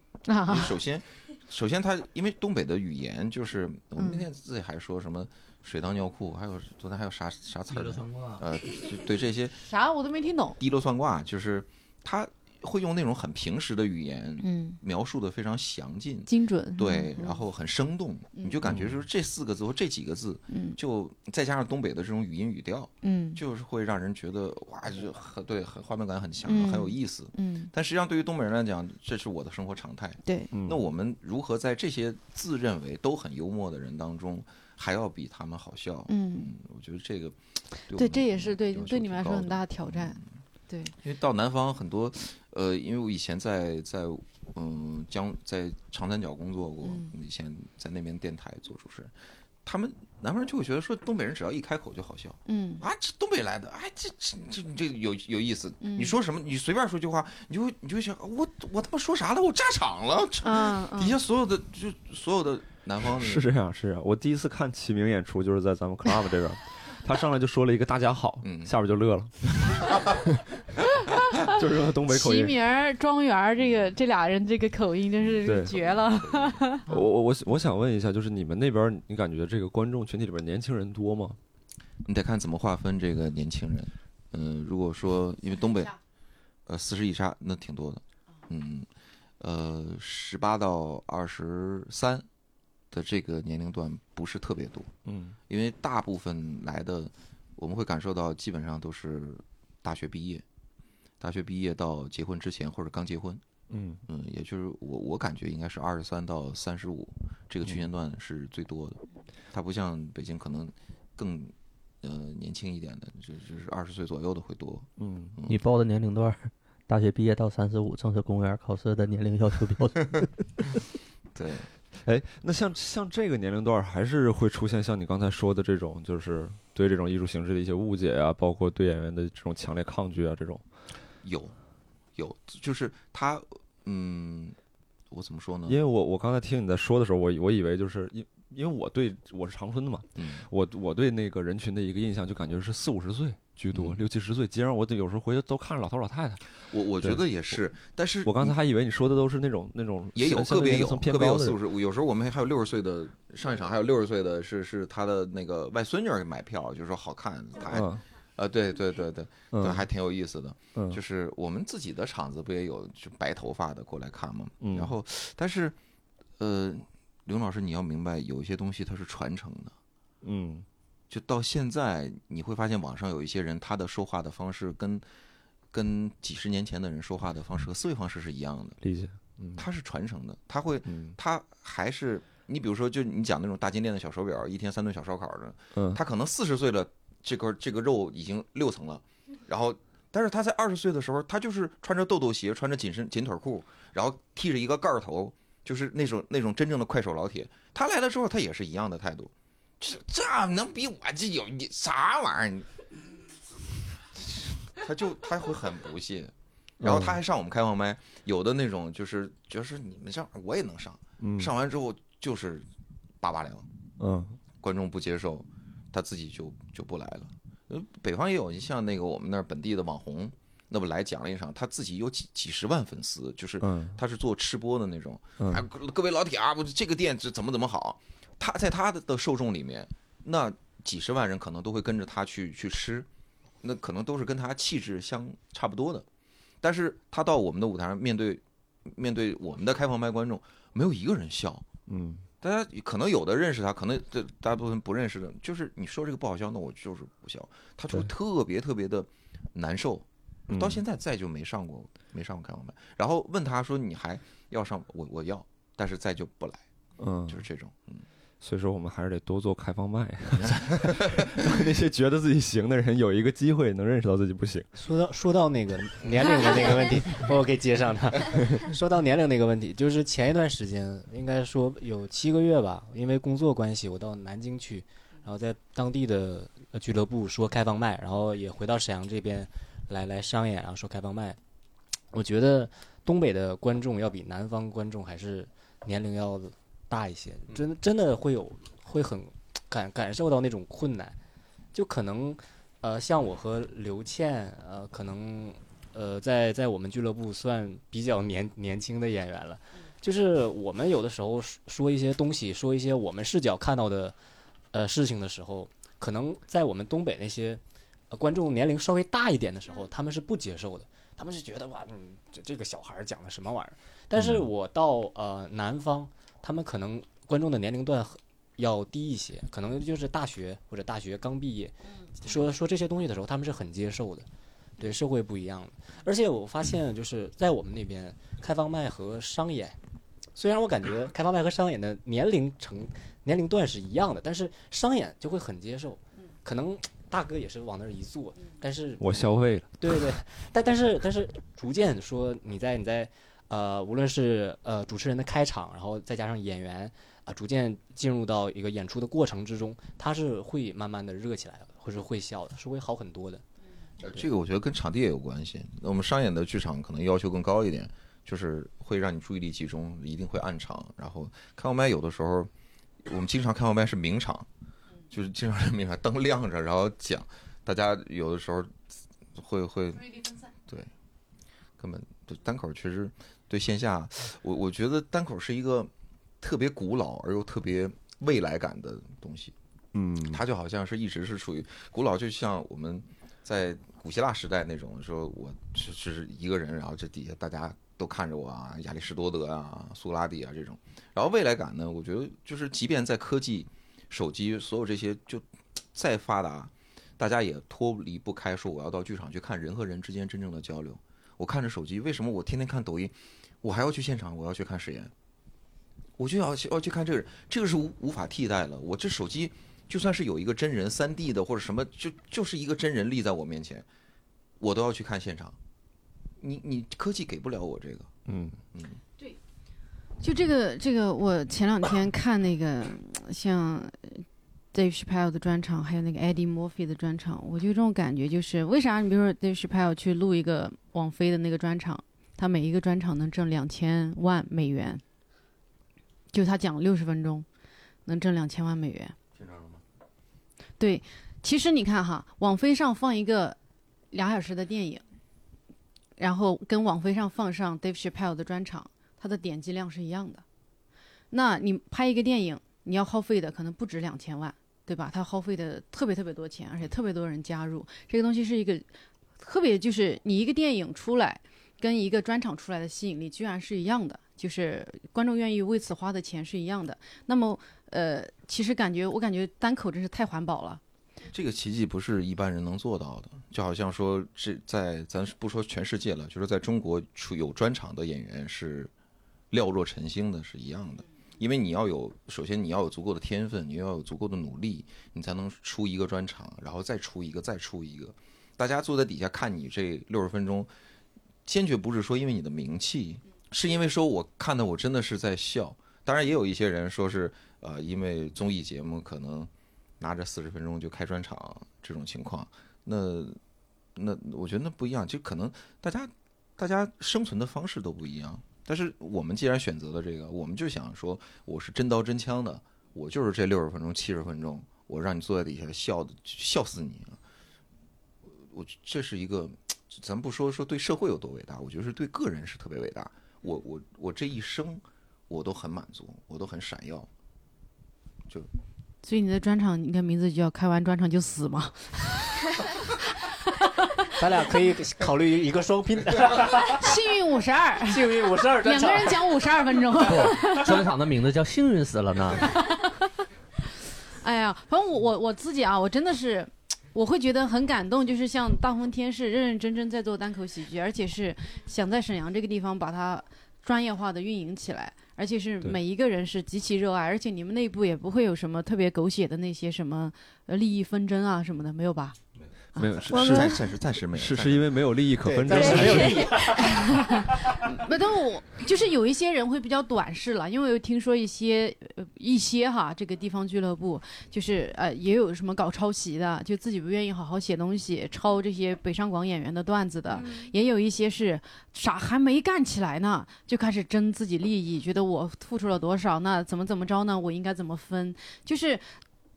首先首先他因为东北的语言就是我们那天自己还说什么水当尿裤，还有昨天还有啥啥词儿，呃，对这些啥我都没听懂，滴溜算卦就是他。会用那种很平实的语言，嗯，描述的非常详尽、精准，对，然后很生动，你就感觉就是这四个字或这几个字，嗯，就再加上东北的这种语音语调，嗯，就是会让人觉得哇，就很对，很画面感很强，很有意思，嗯。但实际上，对于东北人来讲，这是我的生活常态，对。那我们如何在这些自认为都很幽默的人当中，还要比他们好笑？嗯，我觉得这个，对，这也是对对你们来说很大的挑战。对，因为到南方很多，呃，因为我以前在在嗯江在长三角工作过，以前在那边电台做主持人，他们南方人就会觉得说东北人只要一开口就好笑，嗯。啊，这东北来的，哎，这这这这有有意思，你说什么，你随便说句话，你就会你就会想，我我他妈说啥了，我炸场了，底下所有的就所有的南方是这样是这样，我第一次看齐明演出就是在咱们 club 这边。他上来就说了一个“大家好”，嗯，下边就乐了，就是东北口音。齐名庄园这个这俩人这个口音真是绝了。我我我我想问一下，就是你们那边，你感觉这个观众群体里边年轻人多吗？你得看怎么划分这个年轻人。嗯，如果说因为东北，呃，四十以上那挺多的。嗯，呃，十八到二十三。的这个年龄段不是特别多，嗯，因为大部分来的，我们会感受到基本上都是大学毕业，大学毕业到结婚之前或者刚结婚，嗯。嗯，也就是我我感觉应该是二十三到三十五这个区间段是最多的，它不像北京可能更呃年轻一点的，就就是二十岁左右的会多，嗯，你报的年龄段，大学毕业到三十五，正是公务员考试的年龄要求标准，对。哎，那像像这个年龄段，还是会出现像你刚才说的这种，就是对这种艺术形式的一些误解啊，包括对演员的这种强烈抗拒啊，这种有有，就是他，嗯，我怎么说呢？因为我我刚才听你在说的时候，我我以为就是因因为我对我是长春的嘛，我我对那个人群的一个印象就感觉是四五十岁。居多六七十岁，街上我有时候回去都看着老头老太太。我我觉得也是，但是我刚才还以为你说的都是那种那种也有个别有个别有四十，有时候我们还有六十岁的上一场还有六十岁的是是他的那个外孙女买票，就是说好看，他还啊对对对对，还挺有意思的。就是我们自己的场子不也有就白头发的过来看吗？然后但是呃，刘老师你要明白，有一些东西它是传承的，嗯。就到现在，你会发现网上有一些人，他的说话的方式跟跟几十年前的人说话的方式和思维方式是一样的。理解，他是传承的，他会，他还是你比如说，就你讲那种大金链的小手表，一天三顿小烧烤的，嗯，他可能四十岁了，这个这个肉已经六层了，然后，但是他在二十岁的时候，他就是穿着豆豆鞋，穿着紧身紧腿裤，然后剃着一个盖头，就是那种那种真正的快手老铁。他来了之后，他也是一样的态度。这这能比我这有你啥玩意儿？他就他会很不屑，然后他还上我们开放麦，有的那种就是就是你们这样我也能上，上完之后就是八八凉，嗯，观众不接受，他自己就就不来了。呃，北方也有，你像那个我们那儿本地的网红，那不来讲了一场，他自己有几几十万粉丝，就是他是做吃播的那种，哎，各位老铁啊，我这个店这怎么怎么好。他在他的的受众里面，那几十万人可能都会跟着他去去吃，那可能都是跟他气质相差不多的。但是他到我们的舞台上，面对面对我们的开放麦观众，没有一个人笑。嗯，大家可能有的认识他，可能这大部分不认识的，就是你说这个不好笑，那我就是不笑。他就特别特别的难受，到现在再就没上过没上过开放麦。然后问他说：“你还要上？”我我要，但是再就不来。嗯，就是这种，嗯。所以说，我们还是得多做开放麦，让那些觉得自己行的人有一个机会能认识到自己不行。说到说到那个年龄的那个问题，我给接上他。说到年龄那个问题，就是前一段时间，应该说有七个月吧，因为工作关系，我到南京去，然后在当地的俱乐部说开放麦，然后也回到沈阳这边来来商演，然后说开放麦。我觉得东北的观众要比南方观众还是年龄要。大一些，真的真的会有会很感感受到那种困难，就可能呃像我和刘倩呃可能呃在在我们俱乐部算比较年年轻的演员了，就是我们有的时候说一些东西，说一些我们视角看到的呃事情的时候，可能在我们东北那些观众年龄稍微大一点的时候，他们是不接受的，他们是觉得哇，嗯，这这个小孩讲的什么玩意儿？但是我到呃南方。他们可能观众的年龄段要低一些，可能就是大学或者大学刚毕业，说说这些东西的时候，他们是很接受的。对社会不一样的，而且我发现就是在我们那边开放麦和商演，虽然我感觉开放麦和商演的年龄层年龄段是一样的，但是商演就会很接受。可能大哥也是往那儿一坐，但是我消费了。对对对，但但是但是逐渐说你在你在。呃，无论是呃主持人的开场，然后再加上演员啊，逐渐进入到一个演出的过程之中，他是会慢慢的热起来的，或者会笑的，是会好很多的。这个我觉得跟场地也有关系。那我们商演的剧场可能要求更高一点，就是会让你注意力集中，一定会暗场。然后开放麦有的时候，我们经常开放麦是明场，就是经常是明场灯亮着，然后讲，大家有的时候会会对，根本就单口确实对线下，我我觉得单口是一个特别古老而又特别未来感的东西。嗯，它就好像是一直是处于古老，就像我们在古希腊时代那种，说我是是一个人，然后这底下大家都看着我啊，亚里士多德啊、苏拉底啊这种。然后未来感呢，我觉得就是即便在科技、手机所有这些就再发达，大家也脱离不开说我要到剧场去看人和人之间真正的交流。我看着手机，为什么我天天看抖音，我还要去现场，我要去看实验，我就要要去看这个人，这个是无无法替代了。我这手机。就算是有一个真人三 D 的或者什么，就就是一个真人立在我面前，我都要去看现场。你你科技给不了我这个，嗯嗯，对，就这个这个，我前两天看那个像 Dave Chappelle 的专场，还有那个 Eddie Murphy 的专场，我就这种感觉，就是为啥你比如说 Dave Chappelle 去录一个网飞的那个专场，他每一个专场能挣两千万美元，就他讲六十分钟，能挣两千万美元。听着了吗对，其实你看哈，网飞上放一个俩小时的电影，然后跟网飞上放上 Dave Chappelle 的专场，它的点击量是一样的。那你拍一个电影，你要耗费的可能不止两千万，对吧？它耗费的特别特别多钱，而且特别多人加入。这个东西是一个特别，就是你一个电影出来，跟一个专场出来的吸引力居然是一样的，就是观众愿意为此花的钱是一样的。那么。呃，其实感觉我感觉单口真是太环保了。这个奇迹不是一般人能做到的，就好像说这在咱不说全世界了，就是在中国出有专场的演员是料若晨星的，是一样的。因为你要有，首先你要有足够的天分，你要有足够的努力，你才能出一个专场，然后再出一个，再出一个。大家坐在底下看你这六十分钟，坚决不是说因为你的名气，是因为说我看的我真的是在笑。当然也有一些人说是。呃，因为综艺节目可能拿着四十分钟就开专场这种情况，那那我觉得那不一样，就可能大家大家生存的方式都不一样。但是我们既然选择了这个，我们就想说，我是真刀真枪的，我就是这六十分钟、七十分钟，我让你坐在底下笑的笑死你。我这是一个，咱不说说对社会有多伟大，我觉得是对个人是特别伟大。我我我这一生我都很满足，我都很闪耀。就，所以你的专场，你看名字就叫“开完专场就死”嘛。咱俩可以考虑一个双拼。幸运五十二，幸运五十二，两个人讲五十二分钟。专场的名字叫“幸运死了”呢。哎呀，反正我我我自己啊，我真的是，我会觉得很感动，就是像大风天是认认真真在做单口喜剧，而且是想在沈阳这个地方把它专业化的运营起来。而且是每一个人是极其热爱，而且你们内部也不会有什么特别狗血的那些什么呃利益纷争啊什么的，没有吧？没有，是暂暂时暂时没有，是是因为没有利益可纷争，没有利益。不，但我就是有一些人会比较短视了，因为我听说一些呃一些哈，这个地方俱乐部就是呃也有什么搞抄袭的，就自己不愿意好好写东西，抄这些北上广演员的段子的，也有一些是啥还没干起来呢，就开始争自己利益，觉得我付出了多少，那怎么怎么着呢？我应该怎么分？就是。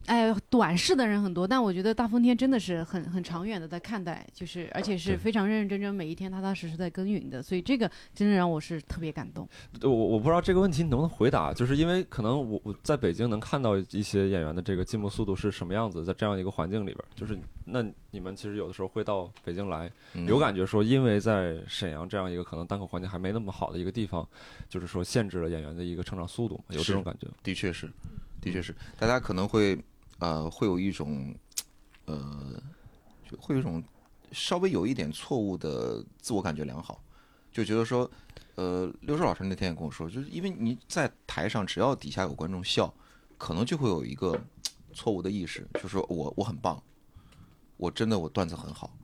哎，短视的人很多，但我觉得大风天真的是很很长远的在看待，就是而且是非常认认真真，每一天踏踏实实在耕耘的，所以这个真的让我是特别感动。我我不知道这个问题你能不能回答，就是因为可能我我在北京能看到一些演员的这个进步速度是什么样子，在这样一个环境里边，就是那你们其实有的时候会到北京来，有感觉说，因为在沈阳这样一个可能单口环境还没那么好的一个地方，就是说限制了演员的一个成长速度，有这种感觉？的确是，的确是，大家可能会。呃，会有一种，呃，就会有一种稍微有一点错误的自我感觉良好，就觉得说，呃，六叔老师那天也跟我说，就是因为你在台上，只要底下有观众笑，可能就会有一个错误的意识，就是说我我很棒，我真的我段子很好。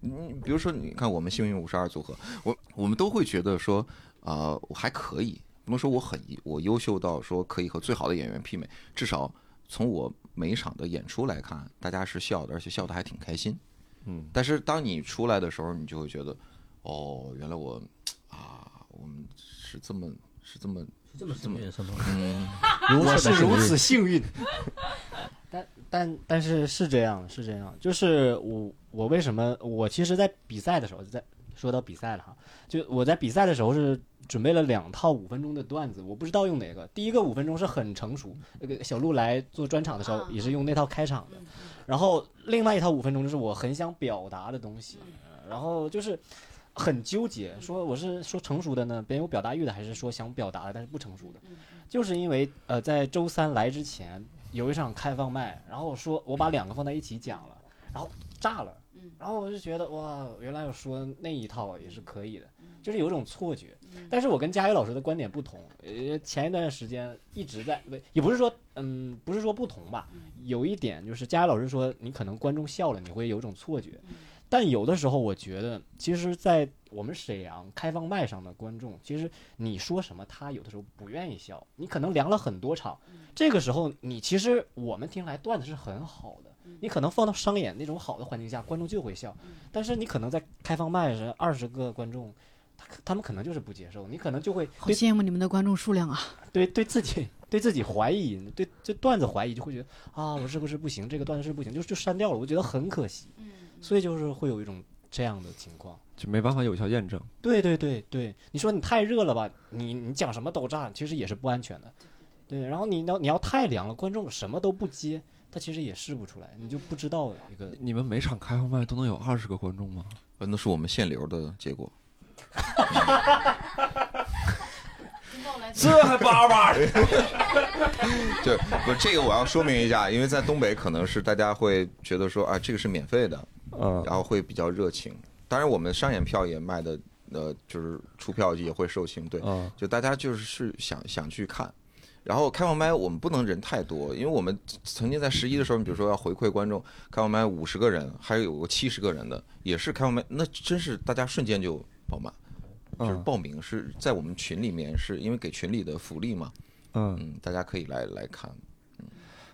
你比如说，你看我们幸运五十二组合，我我们都会觉得说，啊，我还可以，不能说我很我优秀到说可以和最好的演员媲美，至少从我。每一场的演出来看，大家是笑的，而且笑的还挺开心。嗯，但是当你出来的时候，你就会觉得，哦，原来我啊，我们是这么是这么这么这么嗯，我是如此幸运。但但但是是这样，是这样，就是我我为什么我其实，在比赛的时候，在说到比赛了哈，就我在比赛的时候是准备了两套五分钟的段子，我不知道用哪个。第一个五分钟是很成熟，那个小鹿来做专场的时候也是用那套开场的，然后另外一套五分钟就是我很想表达的东西，然后就是很纠结，说我是说成熟的呢，别人有表达欲的，还是说想表达的但是不成熟的，就是因为呃在周三来之前。有一场开放麦，然后我说我把两个放在一起讲了，然后炸了，然后我就觉得哇，原来我说那一套也是可以的，就是有种错觉。但是我跟佳宇老师的观点不同，呃，前一段时间一直在，不也不是说，嗯，不是说不同吧，有一点就是佳宇老师说你可能观众笑了，你会有种错觉。但有的时候，我觉得，其实，在我们沈阳开放麦上的观众，其实你说什么，他有的时候不愿意笑。你可能凉了很多场，这个时候，你其实我们听来段子是很好的。你可能放到商演那种好的环境下，观众就会笑。但是你可能在开放麦时，二十个观众，他他们可能就是不接受。你可能就会好羡慕你们的观众数量啊！对，对自己对自己怀疑，对这段子怀疑，就会觉得啊，我是不是不行？这个段子是不行，就就删掉了。我觉得很可惜。所以就是会有一种这样的情况，就没办法有效验证。对对对对，你说你太热了吧，你你讲什么都炸，其实也是不安全的。对，然后你要你要太凉了，观众什么都不接，他其实也试不出来，你就不知道一个。你们每场开放麦都能有二十个观众吗？那是我们限流的结果。这还叭叭的，对不这个我要说明一下，因为在东北可能是大家会觉得说啊这个是免费的，嗯，然后会比较热情。当然我们商演票也卖的，呃，就是出票也会售罄，对，就大家就是是想想去看。然后开放麦我们不能人太多，因为我们曾经在十一的时候，你比如说要回馈观众，开放麦五十个人，还有个七十个人的，也是开放麦，那真是大家瞬间就爆满。就是报名是在我们群里面，是因为给群里的福利嘛，嗯，大家可以来来看。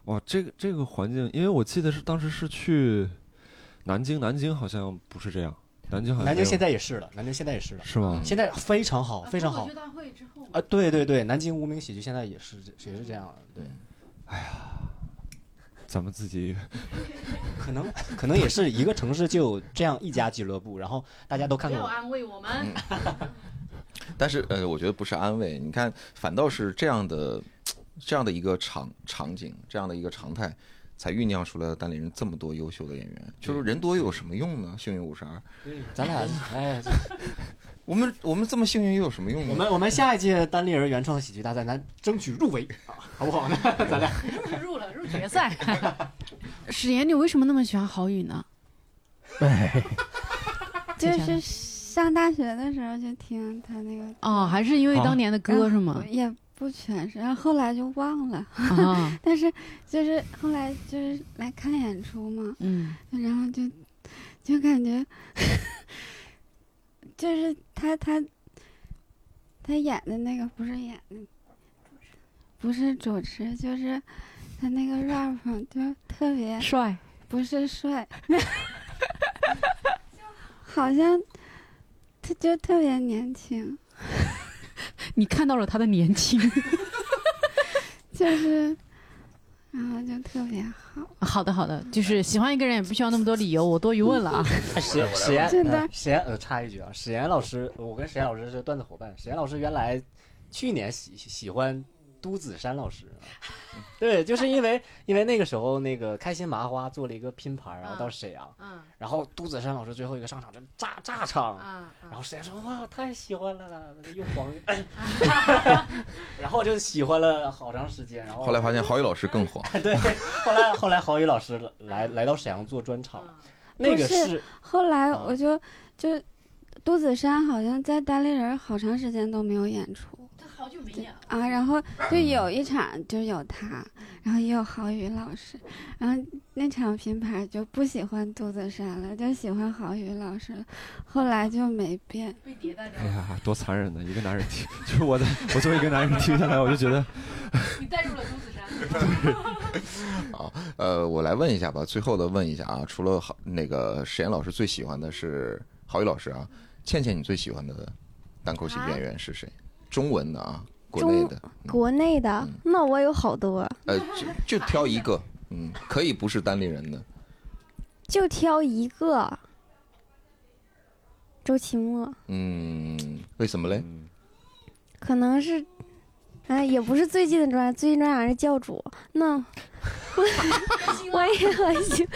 哇，这个这个环境，因为我记得是当时是去南京，南京好像不是这样，南京好像南京现在也是了，南京现在也是了，是吗？现在非常好，非常好。啊，对对对，南京无名喜剧现在也是也是这样，对。哎呀。咱们自己 可能可能也是一个城市就有这样一家俱乐部，然后大家都看过。不要安慰我们。但是呃，我觉得不是安慰，你看，反倒是这样的这样的一个场场景，这样的一个常态，才酝酿出来单立人这么多优秀的演员。就是人多又有什么用呢？幸运五十二，咱俩哎。我们我们这么幸运又有什么用呢？我们我们下一届单立人原创喜剧大赛，咱争取入围，好不好呢？咱俩入了入决赛。史岩，你为什么那么喜欢郝宇呢？哎，就是上大学的时候就听他那个哦，还是因为当年的歌是吗？也不全是，然后后来就忘了。啊，但是就是后来就是来看演出嘛，嗯，然后就就感觉。就是他他他演的那个不是演的，不是主持，就是他那个 rap 就特别帅，不是帅，好像他就特别年轻。你看到了他的年轻，就是。然后就特别好，好的好的，就是喜欢一个人也不需要那么多理由，我多余问了啊。史史岩，史岩，呃，插一句啊，史岩老师，我跟史岩老师是段子伙伴，史岩老师原来去年喜喜欢。都子山老师，对，就是因为因为那个时候那个开心麻花做了一个拼盘，然后到沈阳，然后都子山老师最后一个上场就炸炸场，然后沈阳说哇太喜欢了，又黄，然后就喜欢了好长时间，然后后来发现郝宇老师更黄，对，后来后来郝宇老师来来到沈阳做专场，那个是后来我就就都子山好像在单立人好长时间都没有演出。好久没演了啊，然后就有一场就有他，然后也有郝宇老师，然后那场拼盘就不喜欢杜子山了，就喜欢郝宇老师了，后来就没变。被迭代掉。哎呀，多残忍的一个男人听，就是我的，我作为一个男人听下来，我就觉得。你带入了杜子山。好，呃，我来问一下吧，最后的问一下啊，除了郝那个史岩老师最喜欢的是郝宇老师啊，倩倩你最喜欢的单口喜剧演员是谁？中文的啊，国内的，国内的，那我有好多。呃，就就挑一个，嗯，可以不是单立人的，就挑一个。周奇墨。嗯，为什么嘞？可能是，哎，也不是最近的专，最近专场是教主。那 我也很喜，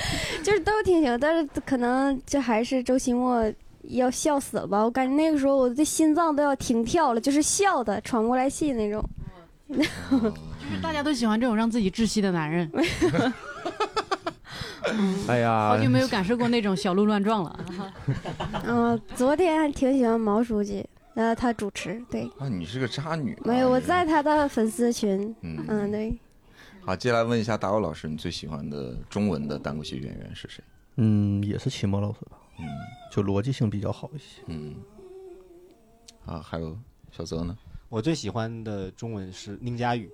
就是都挺喜欢，但是可能就还是周奇墨要笑死了吧？我感觉那个时候我的心脏都要停跳了，就是笑的喘不过来气那种。就是大家都喜欢这种让自己窒息的男人。哎呀，好久没有感受过那种小鹿乱撞了。嗯，昨天还挺喜欢毛书记，呃，他主持，对。啊，你是个渣女。没有，我在他的粉丝群。嗯嗯，对。好，接下来问一下大欧老师，你最喜欢的中文的单口喜剧演员是谁？嗯，也是齐墨老师吧。嗯，就逻辑性比较好一些。嗯。啊，还有小泽呢？我最喜欢的中文是宁佳宇，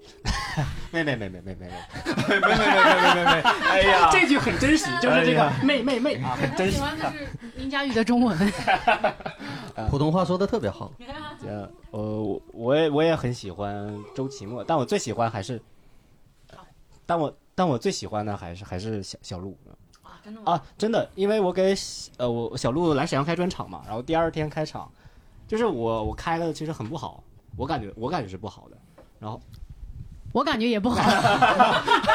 妹妹妹妹妹妹妹妹妹妹妹妹妹，哎呀，这句很真实，就是这个妹妹妹啊，很真实。喜欢的是宁佳宇的中文，普通话说的特别好。呃，我我也我也很喜欢周奇墨，但我最喜欢还是，但我但我最喜欢的还是还是小小鹿啊，真的吗？啊，真的，因为我给呃我小鹿来沈阳开专场嘛，然后第二天开场，就是我我开了其实很不好。我感觉我感觉是不好的，然后我感觉也不好，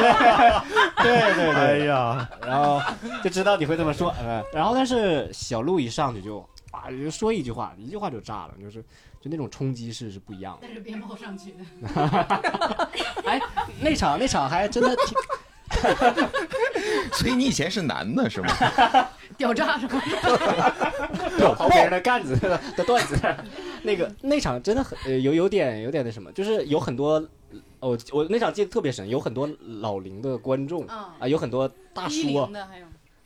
对对对，哎呀，然后就知道你会这么说，嗯，然后但是小鹿一上去就啊，就说一句话，一句话就炸了，就是就那种冲击式是不一样的。带着鞭炮上去的，哎，那场那场还真的挺。所以你以前是男的，是吗？屌炸是吗？刨别人的干子 的段子，那个那场真的很呃有有点有点那什么，就是有很多哦，我那场记得特别深，有很多老龄的观众啊，有很多大叔啊。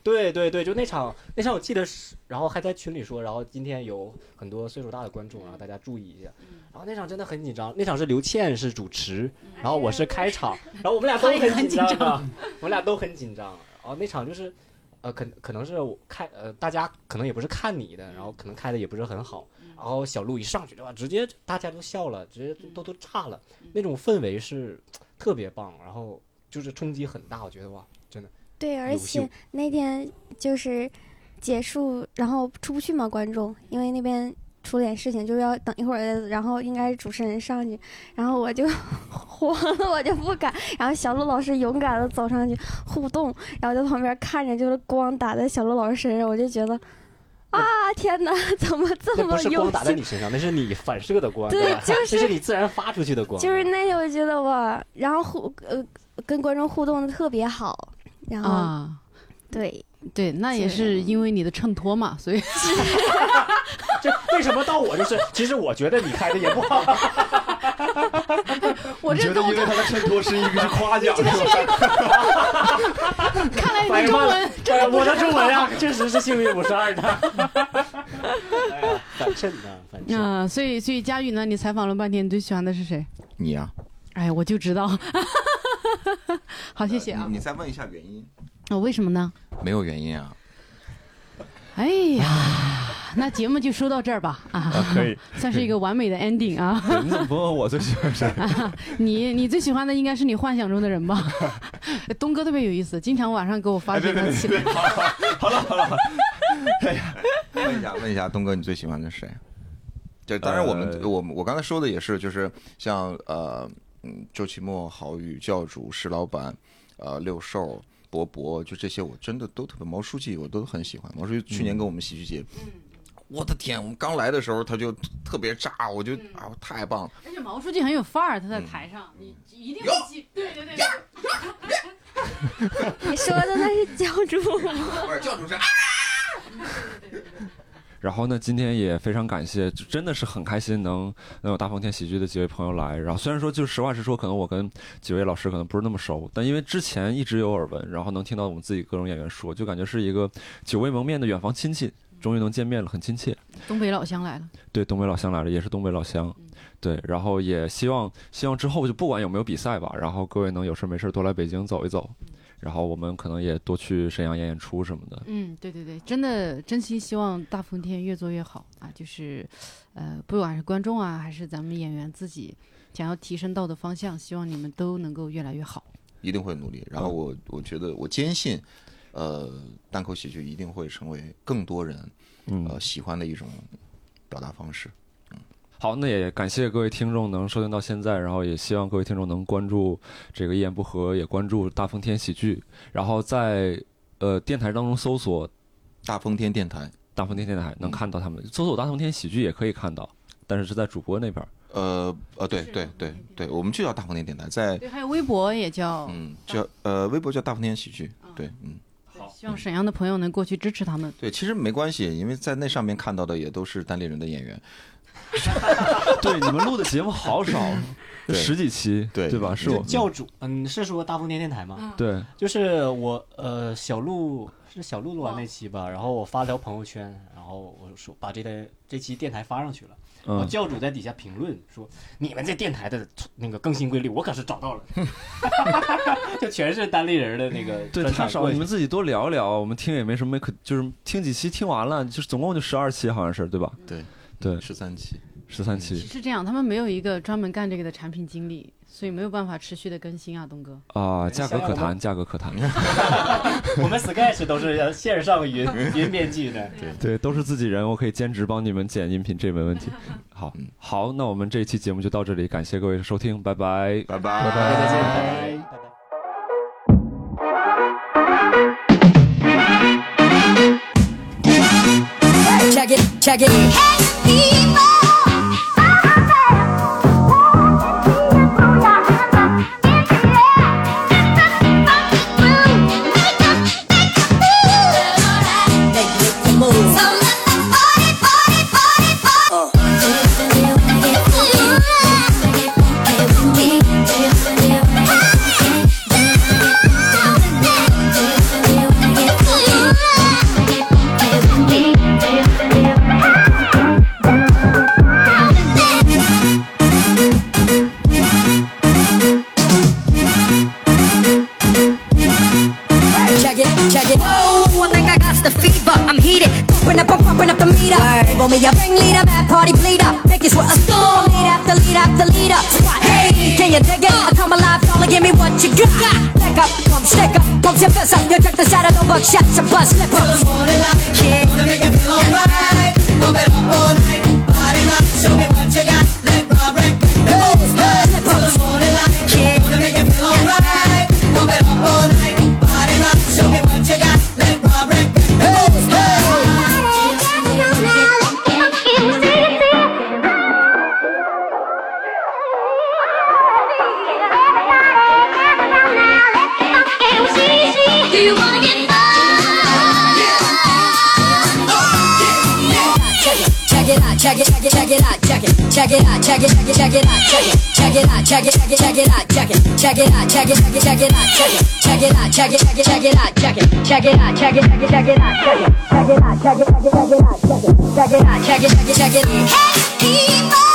对对对，就那场那场我记得是，然后还在群里说，然后今天有很多岁数大的观众，然后大家注意一下。然后那场真的很紧张，那场是刘倩是主持，然后我是开场，然后我们俩都很紧张，我们俩都很紧张。然后那场就是，呃，可可能是开呃，大家可能也不是看你的，然后可能开的也不是很好。然后小鹿一上去对吧，直接大家都笑了，直接都都炸了，那种氛围是特别棒，然后就是冲击很大，我觉得哇。对，而且那天就是结束，然后出不去嘛，观众，因为那边出点事情，就是要等一会儿，然后应该是主持人上去，然后我就 慌了，我就不敢，然后小鹿老师勇敢的走上去互动，然后在旁边看着，就是光打在小鹿老师身上，我就觉得啊，天哪，怎么这么不是光打在你身上，那是你反射的光，对，就 是这是你自然发出去的光，就是那天我觉得哇，然后互呃跟观众互动的特别好。然后，对对，那也是因为你的衬托嘛，所以。这为什么到我就是？其实我觉得你开的也不好。我觉得因为他的衬托是一个是夸奖。看来你中文，我的中文啊，确实是幸运五十二的。反衬的，反衬。啊，所以所以佳宇呢？你采访了半天，你最喜欢的是谁？你呀。哎，我就知道。好，谢谢啊。你再问一下原因。哦，为什么呢？没有原因啊。哎呀，那节目就说到这儿吧。啊，可以，算是一个完美的 ending 啊。你怎么不问我最喜欢谁？你你最喜欢的应该是你幻想中的人吧？东哥特别有意思，经常晚上给我发这个起来。好了好了。哎呀，问一下问一下东哥，你最喜欢的是谁？就当然我们我我刚才说的也是，就是像呃。嗯，周奇墨、郝宇、教主、石老板，呃，六兽、博博，就这些，我真的都特别。毛书记我都很喜欢。毛书记去年跟我们喜剧节，我的天，我们刚来的时候他就特别炸，我就啊，太棒了。而且毛书记很有范儿，他在台上，你一定要记。对对对。你说的那是教主吗？不是教主是啊。然后呢，今天也非常感谢，真的是很开心能能有大风天喜剧的几位朋友来。然后虽然说就实话实说，可能我跟几位老师可能不是那么熟，但因为之前一直有耳闻，然后能听到我们自己各种演员说，就感觉是一个久未谋面的远房亲戚，终于能见面了，很亲切。东北老乡来了。对，东北老乡来了，也是东北老乡。对，然后也希望希望之后就不管有没有比赛吧，然后各位能有事没事多来北京走一走。然后我们可能也多去沈阳演演出什么的。嗯，对对对，真的真心希望大风天越做越好啊！就是，呃，不管是观众啊，还是咱们演员自己想要提升到的方向，希望你们都能够越来越好。一定会努力。然后我我觉得我坚信，呃，单口喜剧一定会成为更多人呃喜欢的一种表达方式。嗯，好，那也感谢各位听众能收听到现在，然后也希望各位听众能关注这个一言不合，也关注大风天喜剧，然后在呃电台当中搜索大风天电台。大风天电台能看到他们，搜索大风天喜剧也可以看到，但是是在主播那边。呃呃，对对对对，我们就叫大风天电台，在对，还有微博也叫，嗯，叫呃微博叫大风天喜剧，对，嗯。好，希望沈阳的朋友能过去支持他们。对，其实没关系，因为在那上面看到的也都是单立人的演员。对，你们录的节目好少，十几期，对对吧？是我教主，嗯，是说大风天电台吗？对，就是我，呃，小鹿。是小鹿录完那期吧，然后我发条朋友圈，然后我说把这台这期电台发上去了。我教主在底下评论说：“你们这电台的那个更新规律，我可是找到了。” 就全是单立人的那个。对，太少，你们自己多聊聊，我们听也没什么可，就是听几期听完了，就是总共就十二期，好像是对吧？对对，十三期，十三期。是这样，他们没有一个专门干这个的产品经理。所以没有办法持续的更新啊，东哥啊，价格可谈，价格可谈。我们 Sketch 都是线上云云编辑的，对对，都是自己人，我可以兼职帮你们剪音频，这没问题。好，好，那我们这一期节目就到这里，感谢各位的收听，拜拜，拜拜，拜拜，再见，拜拜。You're on your drink, the saddle, the workshop, your bus, slipper. Till the morning, check it check it, check it, check it out, check it, check it out, check it, check it, check it out, check it, check it out, check it, check it, check it out, check it, check it out, check it, check it, check it out, check it, check it out, check it, check it, check it out, check it, check it out, check it, check it, check it out,